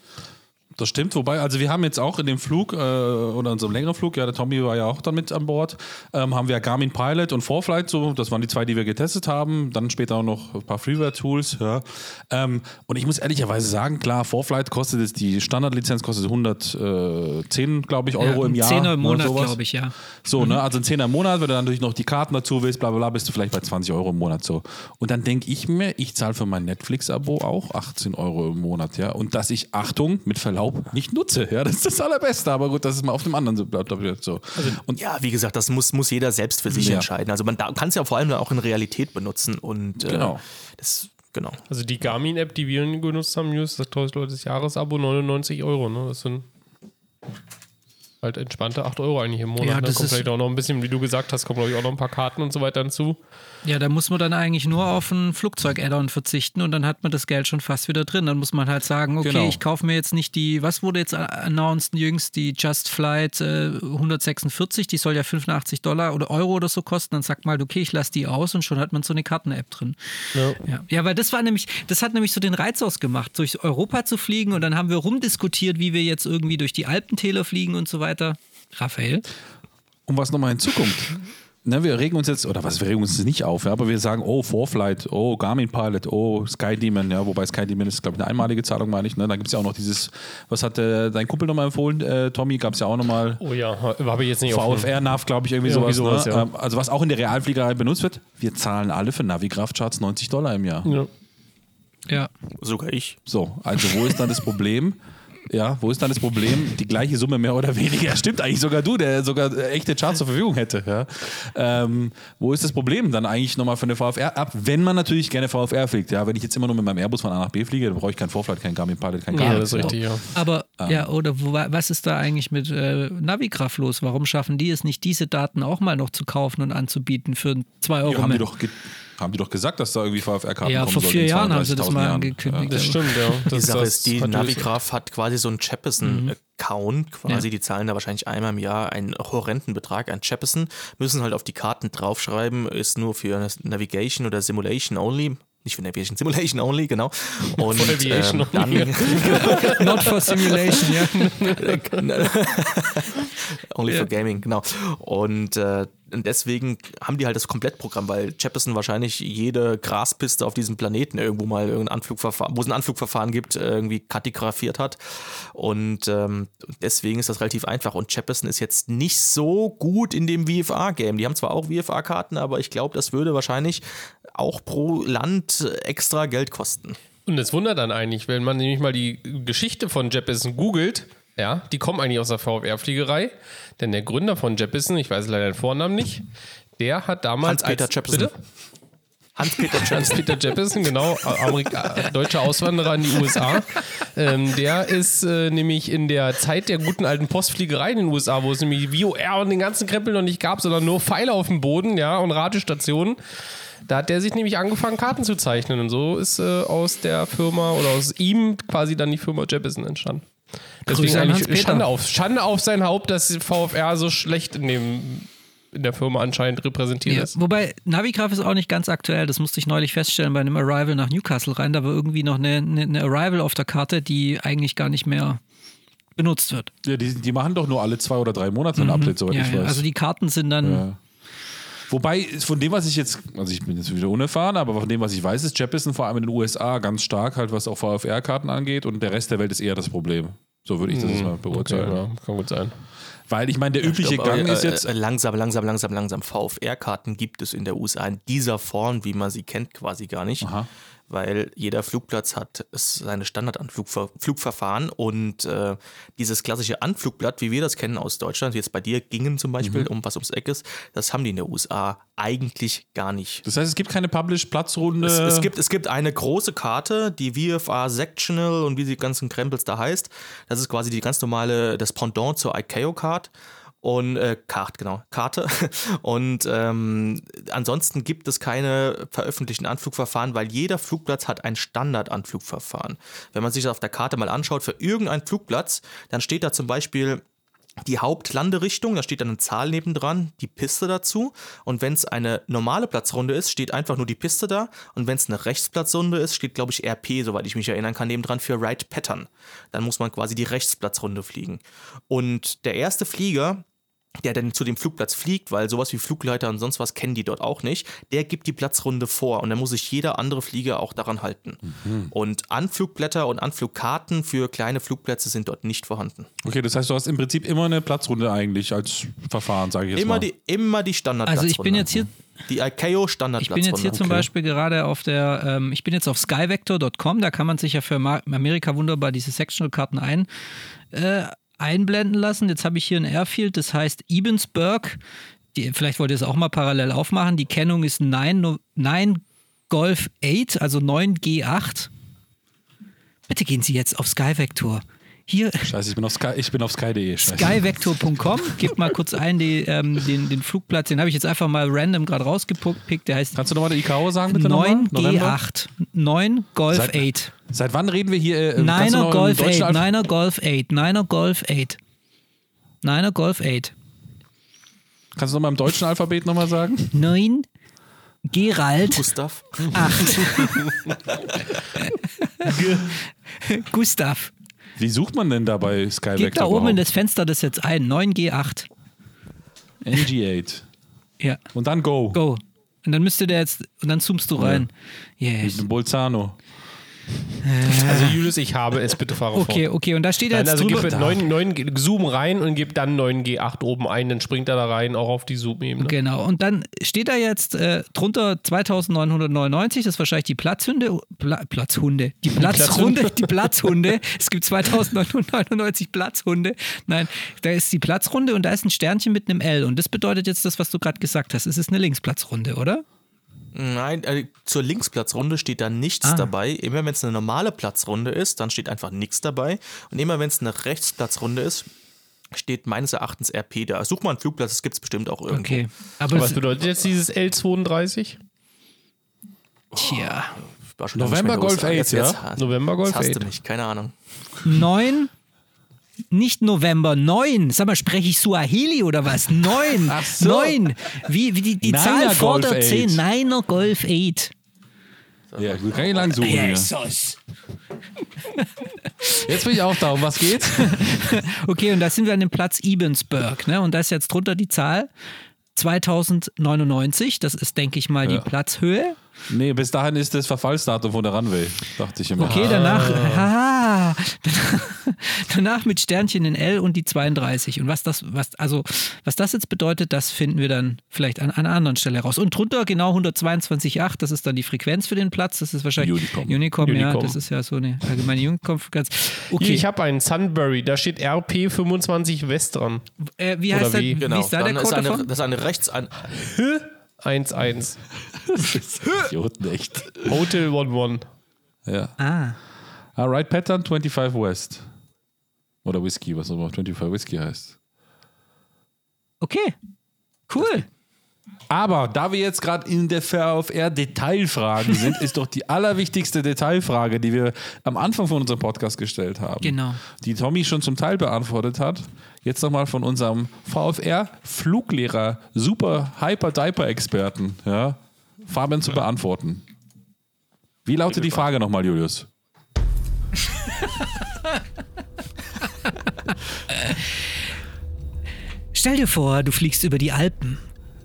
Das stimmt, wobei, also wir haben jetzt auch in dem Flug äh, oder unserem längeren Flug, ja, der Tommy war ja auch dann mit an Bord, ähm, haben wir Garmin Pilot und Forflight, so, das waren die zwei, die wir getestet haben. Dann später auch noch ein paar Freeware-Tools, ja. Ähm, und ich muss ehrlicherweise sagen, klar, Forflight kostet es, die Standardlizenz kostet 110, glaube ich, Euro Ja, im Jahr. Zehner im ne, Monat, glaube ich, ja. So, ne? Also ein Zehner im Monat, wenn du dann natürlich noch die Karten dazu willst, bla bla bla, bist du vielleicht bei 20 Euro im Monat so. Und dann denke ich mir, ich zahle für mein Netflix-Abo auch 18 Euro im Monat, ja. Und dass ich, Achtung, mit Verlaub, nicht nutze, ja. Das ist das Allerbeste, aber gut, das ist mal auf dem anderen so bleibt so. Und Ja, wie gesagt, das muss, muss jeder selbst für sich Ja. entscheiden. Also man kann es ja vor allem dann auch in Realität benutzen und äh, Genau. das, genau. Also die Garmin-App, die wir genutzt haben, News, das teuerste Leute das Jahresabo 99 Euro. Ne? Das sind halt entspannte 8 Euro eigentlich im Monat. Ja, ne? das Kommt ist- vielleicht auch noch ein bisschen, wie du gesagt hast, kommen glaube ich auch noch ein paar Karten und so weiter hinzu. Ja, da muss man dann eigentlich nur auf ein Flugzeug-Add-on verzichten und dann hat man das Geld schon fast wieder drin. Dann muss man halt sagen, okay, Genau. ich kaufe mir jetzt nicht die, was wurde jetzt announced jüngst, die Just Flight äh, 146, die soll ja 85 Dollar oder Euro oder so kosten. Dann sagt man halt, okay, ich lasse die aus und schon hat man so eine Karten-App drin. Ja. Ja. ja, weil das war nämlich, das hat nämlich so den Reiz ausgemacht, durch Europa zu fliegen und dann haben wir rumdiskutiert, wie wir jetzt irgendwie durch die Alpentäler fliegen und so weiter. Raphael? Und was nochmal hinzukommt, ne, wir regen uns jetzt, oder was, wir regen uns nicht auf, ja, aber wir sagen, oh, Vorflight, oh, Garmin Pilot, oh, Sky Demon, ja, wobei Sky Demon ist, glaube ich, eine einmalige Zahlung, meine ich. Ne? Dann gibt es ja auch noch dieses, was hat äh, dein Kumpel nochmal empfohlen, äh, Tommy, gab es ja auch nochmal. Oh ja, habe ich jetzt nicht VFR-NAV, glaube ich, irgendwie Ja, sowas. irgendwie sowas, ne? ja. ähm, also was auch in der Realfliegerei benutzt wird, wir zahlen alle für Navigraph-Charts 90 Dollar im Jahr. Ja. Ja. Sogar ich. So, also wo ist dann das Problem? Ja, wo ist dann das Problem? Die gleiche Summe mehr oder weniger. Stimmt eigentlich sogar du, der sogar äh, echte Charts zur Verfügung hätte. Ja. Ähm, wo ist das Problem dann eigentlich nochmal für eine VFR ab? Wenn man natürlich gerne VFR fliegt. Ja, wenn ich jetzt immer nur mit meinem Airbus von A nach B fliege, dann brauche ich kein Vorflight, kein Garmin Pilot, kein gar Ja, das ist richtig, ja. Aber ja, oder wo, was ist da eigentlich mit äh, Navigraph los? Warum schaffen die es nicht, diese Daten auch mal noch zu kaufen und anzubieten für 2 Euro Ja, haben, die mehr? doch haben die doch gesagt, dass da irgendwie VFR-Karten Ja, kommen vor vier Jahren haben sie das 32.000 mal Jahren. angekündigt. Das stimmt, ja. Die Das, Sache das ist, die hat- Navigraph hat quasi so einen Jeppesen-Account quasi. Die zahlen da wahrscheinlich einmal im Jahr einen horrenden Betrag an Jeppesen, müssen halt auf die Karten draufschreiben, ist nur für Navigation oder Simulation only. Nicht für Navigation, Simulation only, genau. Und For Aviation ähm, dann, Not for Simulation, ja. Only for Gaming, genau. Und äh, und deswegen haben die halt das Komplettprogramm, weil Jeppesen wahrscheinlich jede Graspiste auf diesem Planeten irgendwo mal irgendein Anflugverfahren, wo es ein Anflugverfahren gibt, irgendwie kartografiert hat. Und ähm, deswegen ist das relativ einfach. Und Jeppesen ist jetzt nicht so gut in dem VFA-Game. Die haben zwar auch VFA-Karten, aber ich glaube, das würde wahrscheinlich auch pro Land extra Geld kosten. Und es wundert dann eigentlich, wenn man nämlich mal die Geschichte von Jeppesen googelt, ja, die kommen eigentlich aus der VfR-Fliegerei, denn der Gründer von Jeppesen, ich weiß leider den Vornamen nicht, der hat damals Hans-Peter Jeppesen. Bitte? Hans-Peter Jeppesen. Hans-Peter Jeppesen, genau, Amerika deutscher Auswanderer in die USA. Ähm, der ist äh, nämlich in der Zeit der guten alten Postfliegerei in den USA, wo es nämlich VOR und den ganzen Krempel noch nicht gab, sondern nur Pfeile auf dem Boden, ja, und Radiostationen. Da hat der sich nämlich angefangen, Karten zu zeichnen. Und so ist äh, aus der Firma oder aus ihm quasi dann die Firma Jeppesen entstanden. Deswegen eigentlich. Schande auf, Schande auf sein Haupt, dass VfR so schlecht in, dem, in der Firma anscheinend repräsentiert Ja, ist. wobei Navigraph ist auch nicht ganz aktuell. Das musste ich neulich feststellen bei einem Arrival nach Newcastle rein. Da war irgendwie noch eine, eine, eine Arrival auf der Karte, die eigentlich gar nicht mehr benutzt wird. Ja, die, die machen doch nur alle zwei oder drei Monate ein Update, soweit Ja, ich ja. weiß. Also die Karten sind dann. Wobei, von dem, was ich jetzt, also ich bin jetzt wieder unerfahren, aber von dem, was ich weiß, ist Jeppesen vor allem in den USA ganz stark, halt was auch VFR-Karten angeht und der Rest der Welt ist eher das Problem. So würde ich das jetzt mal Okay, beurteilen. ja, kann gut sein. Weil ich meine, der übliche Stopp, Gang aber, ist äh, jetzt. äh, Langsam, langsam, langsam, langsam. VFR-Karten gibt es in der USA in dieser Form, wie man sie kennt, quasi gar nicht. Aha. Weil jeder Flugplatz hat seine Standardanflugverfahren und äh, dieses klassische Anflugblatt, wie wir das kennen aus Deutschland, jetzt bei dir gingen zum Beispiel, um was ums Eck ist, das haben die in der USA eigentlich gar nicht. Das heißt, es gibt keine Publish-Platzrunde. Es, es, gibt, es gibt eine große Karte, die VFA Sectional und wie die ganzen Krempels da heißt. Das ist quasi die ganz normale, das Pendant zur ICAO-Card. Und äh, Card, genau, Karte. Und ähm, ansonsten gibt es keine veröffentlichten Anflugverfahren, weil jeder Flugplatz hat ein Standardanflugverfahren. Wenn man sich das auf der Karte mal anschaut, für irgendeinen Flugplatz, dann steht da zum Beispiel die Hauptlanderichtung, da steht dann eine Zahl nebendran, die Piste dazu. Und wenn es eine normale Platzrunde ist, steht einfach nur die Piste da. Und wenn es eine Rechtsplatzrunde ist, steht, glaube ich, RP, soweit ich mich erinnern kann, nebendran für Right Pattern. Dann muss man quasi die Rechtsplatzrunde fliegen. Und der erste Flieger, der dann zu dem Flugplatz fliegt, weil sowas wie Flugleiter und sonst was kennen die dort auch nicht, der gibt die Platzrunde vor und dann muss sich jeder andere Flieger auch daran halten. Und Anflugblätter und Anflugkarten für kleine Flugplätze sind dort nicht vorhanden. Okay, das heißt, du hast im Prinzip immer eine Platzrunde eigentlich als Verfahren, sage ich jetzt Immer mal. die, immer die Standardplatzrunde. Also ich bin jetzt hier, Die ICAO ich Standardplatzrunde. bin jetzt hier zum Okay. Beispiel gerade auf der, ähm, ich bin jetzt auf skyvector.com, da kann man sich ja für Amerika wunderbar diese Sectional-Karten ein, äh, einblenden lassen. Jetzt habe ich hier ein Airfield, das heißt Ebensburg. Die, vielleicht wollt ihr es auch mal parallel aufmachen. Die Kennung ist 9, No- 9 Golf 8, also 9G8. Bitte gehen Sie jetzt auf Skyvector. Hier Scheiße, ich bin auf Sky, ich bin auf sky.de. Skyvector.com. Gebt mal kurz ein die, ähm, den, den Flugplatz, den habe ich jetzt einfach mal random gerade rausgepickt. Der heißt Kannst du nochmal die ICAO sagen, bitte? nochmal? November? 9G8. 9 Golf Seit- 8. Seit wann reden wir hier? Äh, Niner Golf deutschen 8. Alph- Niner Golf 8. Niner Golf 8. Niner Golf 8. Kannst du nochmal im deutschen Alphabet nochmal sagen? 9 Gerald Gustav. 8. Gustav. Wie sucht man denn da bei Sky Gebt da oben in das Fenster das jetzt ein. 9G8. NG8. Ja. Und dann Go. Go. Und dann müsste der jetzt, und dann zoomst du rein. Yes. Mit dem Bolzano. Also Julius, ich habe es, bitte fahre Okay, fort. okay, und da steht Nein, jetzt also drüber. mit 9, 9, Zoom rein und gib dann 9G8 oben ein, dann springt er da rein, auch auf die Zoom-Ebene. Genau, und dann steht da jetzt äh, drunter 2999, das ist wahrscheinlich die Platzhunde, Pla Platzhunde, die Platzrunde, die Platzhunde. Es gibt 2999 Platzhunde. Nein, da ist die Platzrunde und da ist ein Sternchen mit einem L und das bedeutet jetzt das, was du gerade gesagt hast. Es ist eine Linksplatzrunde, oder? Nein, äh, zur Linksplatzrunde steht da nichts Ah. dabei. Immer wenn es eine normale Platzrunde ist, dann steht einfach nichts dabei. Und immer wenn es eine Rechtsplatzrunde ist, steht meines Erachtens RP da. Such mal einen Flugplatz, das gibt es bestimmt auch irgendwo. Okay. Aber Was bedeutet jetzt dieses L32? tja, November Golf los. 8, Jetzt- ja? November Golf Jetzt hast 8. du mich, keine Ahnung. 9, nicht November, 9. Sag mal, spreche ich Suaheli oder was? 9. Ach so. 9. Wie, wie die, die Zahl vor Golf der 8. 10. Niner Golf 8. Ja, gut, kann ich lang suchen. Jesus. Jetzt bin ich auch da. Um was geht's? Okay, und da sind wir an dem Platz Ebensburg, ne? Und da ist jetzt drunter die Zahl 2099. Das ist, denke ich mal, die Ja. Platzhöhe. Nee, bis dahin ist das Verfallsdatum von der Runway, dachte ich immer. Okay, danach, ah, danach mit Sternchen in L und die 32. Und was das, was, also, was das jetzt bedeutet, das finden wir dann vielleicht an, an einer anderen Stelle raus. Und drunter genau 122,8, das ist dann die Frequenz für den Platz. Das ist wahrscheinlich Unicom. Unicom, ja, Unicom. das ist ja so eine allgemeine Unicom-Frequenz. Hier, Okay, ich habe einen Sunbury, da steht RP25 West dran. äh, wie heißt oder der, wie? wie Genau. ist da der Dann ist Code eine, davon? das ist eine rechts ein 1-1. Idioten, echt. Hotel 11. Ja. Ah, Alright, Pattern 25 West. Oder Whisky, was auch immer 25 Whisky heißt. okay. Cool. Aber da wir jetzt gerade in der VFR-Detailfragen sind, ist doch die allerwichtigste Detailfrage, die wir am Anfang von unserem Podcast gestellt haben. Genau. Die Tommy schon zum Teil beantwortet hat. Jetzt nochmal von unserem VFR-Fluglehrer, super Hyper-Diaper-Experten, ja, Fabian zu beantworten. Wie lautet die Frage nochmal, Julius? Stell dir vor, du fliegst über die Alpen.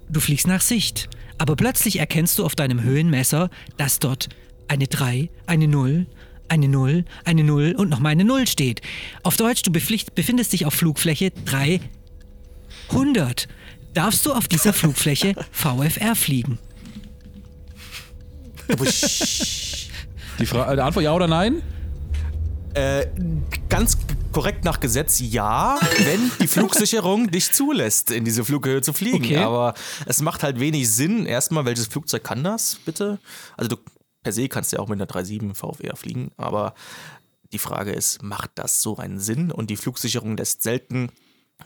Du fliegst nach Sicht. Aber plötzlich erkennst du auf deinem Höhenmesser, dass dort eine 3, eine 0, eine 0, eine 0 und nochmal eine 0 steht. Auf Deutsch, du befindest dich auf Flugfläche 300. Darfst du auf dieser Flugfläche VFR fliegen? Die Fra äh, Antwort ja oder nein? Äh, ganz korrekt nach Gesetz ja, wenn die Flugsicherung dich zulässt, in diese Flughöhe zu fliegen. Okay. Aber es macht halt wenig Sinn. Erstmal, welches Flugzeug kann das, bitte? Also du per se kannst ja auch mit einer 3.7 VFR fliegen, aber die Frage ist, macht das so einen Sinn? Und die Flugsicherung lässt selten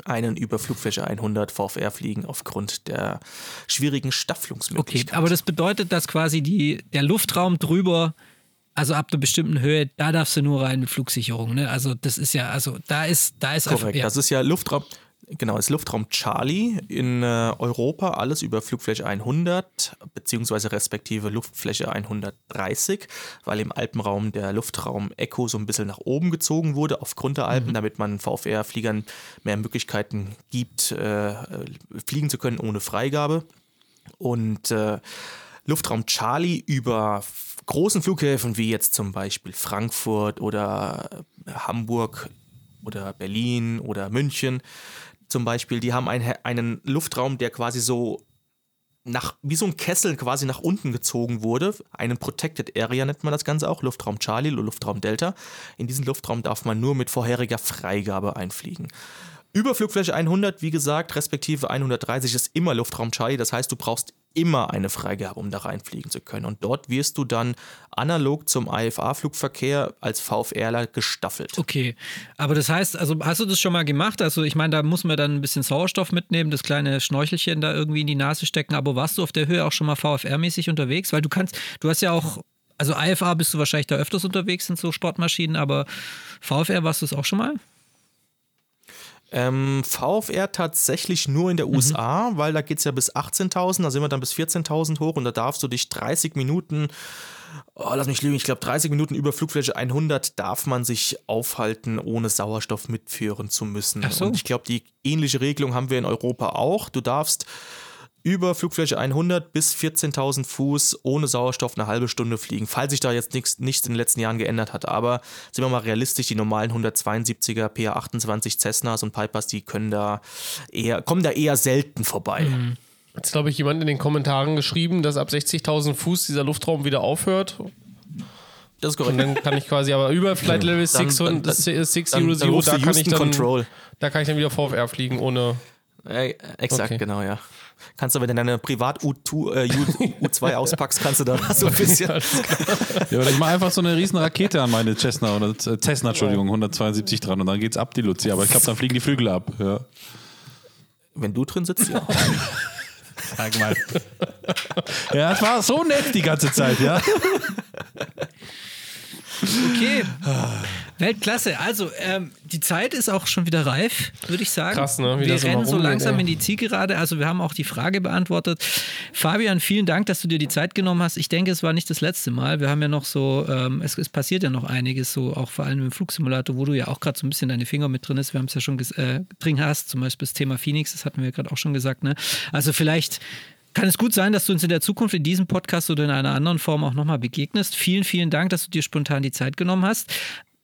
einen über Flugfläche 100 VFR fliegen aufgrund der schwierigen Okay, Staffelungsmöglichkeit. aber das bedeutet, dass quasi die, der Luftraum drüber, also ab einer bestimmten Höhe, da darfst du nur rein mit Flugsicherung. Ne? Also das ist ja, also da ist, da ist Korrekt, einfach. Ja. das ist ja Luftraum, genau, ist Luftraum Charlie in äh, Europa, alles über Flugfläche 100, beziehungsweise respektive Luftfläche 130, weil im Alpenraum der Luftraum Echo so ein bisschen nach oben gezogen wurde, aufgrund der Alpen, damit man VFR-Fliegern mehr Möglichkeiten gibt, äh, fliegen zu können ohne Freigabe. Und äh, Luftraum Charlie über großen Flughäfen wie jetzt zum Beispiel Frankfurt oder äh, Hamburg oder Berlin oder München zum Beispiel, die haben ein, einen Luftraum, der quasi so nach, wie so ein Kessel quasi nach unten gezogen wurde. Einen Protected Area nennt man das Ganze auch, Luftraum Charlie oder Luftraum Delta. In diesen Luftraum darf man nur mit vorheriger Freigabe einfliegen. Über Flugfläche 100, wie gesagt, respektive 130 ist immer Luftraum Charlie. Das heißt, du brauchst immer eine Freigabe, um da reinfliegen zu können. Und dort wirst du dann analog zum IFA-Flugverkehr als VFRler gestaffelt. Okay, aber das heißt, also hast du das schon mal gemacht? Also ich meine, da muss man dann ein bisschen Sauerstoff mitnehmen, das kleine Schnorchelchen da irgendwie in die Nase stecken. Aber warst du auf der Höhe auch schon mal VFR-mäßig unterwegs? Weil du kannst, du hast ja auch, also IFA bist du wahrscheinlich da öfters unterwegs in so Sportmaschinen, aber VFR warst du es auch schon mal? Ähm, VFR tatsächlich nur in der USA, weil da geht es ja bis 18.000, da sind wir dann bis 14.000 hoch und da darfst du dich 30 Minuten, oh, lass mich lügen, ich glaube 30 Minuten über Flugfläche 100 darf man sich aufhalten, ohne Sauerstoff mitführen zu müssen. So. Und ich glaube, die ähnliche Regelung haben wir in Europa auch. Du darfst über Flugfläche 100 bis 14.000 Fuß ohne Sauerstoff eine halbe Stunde fliegen, falls sich da jetzt nichts, nichts in den letzten Jahren geändert hat. Aber sind wir mal realistisch, die normalen 172er PA28 Cessnas und Pipers, die können da eher, kommen da eher selten vorbei. Mhm. Jetzt glaube ich jemand in den Kommentaren geschrieben, dass ab 60.000 Fuß dieser Luftraum wieder aufhört. Das ist korrekt. Und dann kann ich quasi aber über Flight Level 6 und 600, da kann ich dann, Control. da kann ich dann wieder VFR fliegen ohne. Äh, exakt, okay. genau, ja. Kannst du, wenn du deine Privat-U2 äh, U2 auspackst, kannst du da so ein bisschen. ja, oder ich mache einfach so eine riesen Rakete an meine Cessna, oder äh, Cessna, Entschuldigung, 172 dran und dann geht's ab, die Luzi. Aber ich glaube, dann fliegen die Flügel ab. Ja. Wenn du drin sitzt, ja. Sag mal. ja, es war so nett die ganze Zeit, ja. Okay. Weltklasse. Also, ähm, die Zeit ist auch schon wieder reif, würde ich sagen. Krass, ne? Wie wir rennen so langsam ey. in die Zielgerade. Also, wir haben auch die Frage beantwortet. Fabian, vielen Dank, dass du dir die Zeit genommen hast. Ich denke, es war nicht das letzte Mal. Wir haben ja noch so, ähm, es, es, passiert ja noch einiges, so auch vor allem im Flugsimulator, wo du ja auch gerade so ein bisschen deine Finger mit drin hast. Wir haben es ja schon äh, drin hast, zum Beispiel das Thema Phoenix, das hatten wir gerade auch schon gesagt. Ne? Also, vielleicht kann es gut sein, dass du uns in der Zukunft in diesem Podcast oder in einer anderen Form auch nochmal begegnest. Vielen, vielen Dank, dass du dir spontan die Zeit genommen hast.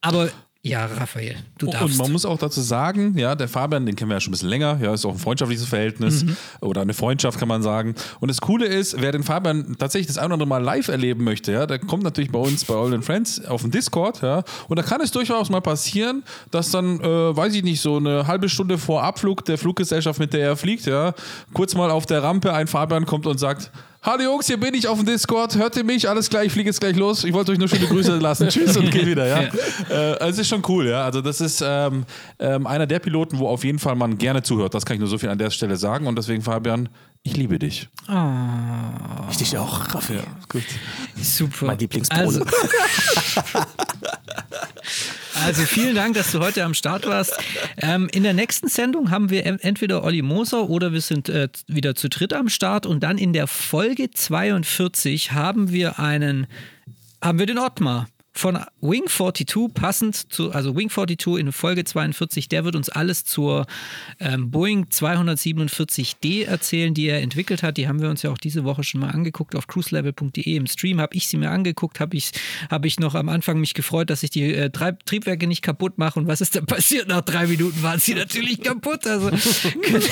Aber ja, Raphael, du darfst. Und man muss auch dazu sagen, ja, der Fabian, den kennen wir ja schon ein bisschen länger, ja, ist auch ein freundschaftliches Verhältnis mhm. oder eine Freundschaft, kann man sagen. Und das Coole ist, wer den Fabian tatsächlich das ein oder andere Mal live erleben möchte, ja, der kommt natürlich bei uns bei All Friends auf dem Discord, ja, und da kann es durchaus mal passieren, dass dann, äh, weiß ich nicht, so eine halbe Stunde vor Abflug der Fluggesellschaft, mit der er fliegt, ja, kurz mal auf der Rampe ein Fabian kommt und sagt, Hallo Jungs, hier bin ich auf dem Discord. Hört ihr mich? Alles klar, ich fliege jetzt gleich los. Ich wollte euch nur schöne Grüße lassen. Tschüss und geht wieder. Ja, ja. Äh, es ist schon cool. Ja, also das ist ähm, ähm, einer der Piloten, wo auf jeden Fall man gerne zuhört. Das kann ich nur so viel an der Stelle sagen. Und deswegen, Fabian, ich liebe dich. Oh. Ich dich auch, Raphael. Ja, gut. Super. Mein Lieblingspole. Also, also, vielen Dank, dass du heute am Start warst. Ähm, in der nächsten Sendung haben wir entweder Olli Moser oder wir sind äh, wieder zu dritt am Start und dann in der Folge 42 haben wir einen, haben wir den Ottmar von Wing 42 passend zu, also Wing 42 in Folge 42, der wird uns alles zur ähm, Boeing 247D erzählen, die er entwickelt hat. Die haben wir uns ja auch diese Woche schon mal angeguckt auf cruiselevel.de. Im Stream habe ich sie mir angeguckt, habe ich, hab ich noch am Anfang mich gefreut, dass ich die äh, Triebwerke nicht kaputt mache. Und was ist dann passiert? Nach drei Minuten waren sie natürlich kaputt. Also könnt,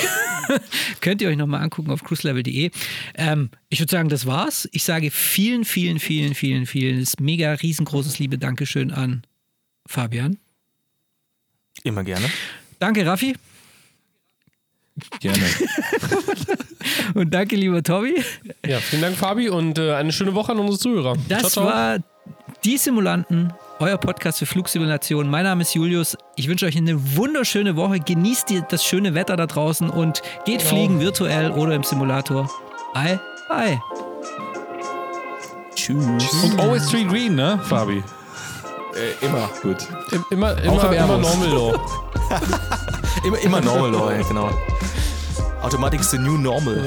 könnt ihr euch nochmal angucken auf cruiselevel.de. Ähm, ich würde sagen, das war's. Ich sage vielen, vielen, vielen, vielen, vielen, mega riesengroßes ganz liebe Dankeschön an Fabian. Immer gerne. Danke, Raffi. Gerne. und danke, lieber Tobi. Ja, vielen Dank, Fabi, und äh, eine schöne Woche an unsere Zuhörer. Das ciao, ciao. war Die Simulanten, euer Podcast für Flugsimulation. Mein Name ist Julius. Ich wünsche euch eine wunderschöne Woche. Genießt das schöne Wetter da draußen und geht genau. fliegen virtuell oder im Simulator. Bye, bye. Tschüss. Und always tree green, ne, Fabi? Äh, immer. Gut. immer, immer, immer normal law. immer, immer normal law, ja, genau. Automatic is the new normal.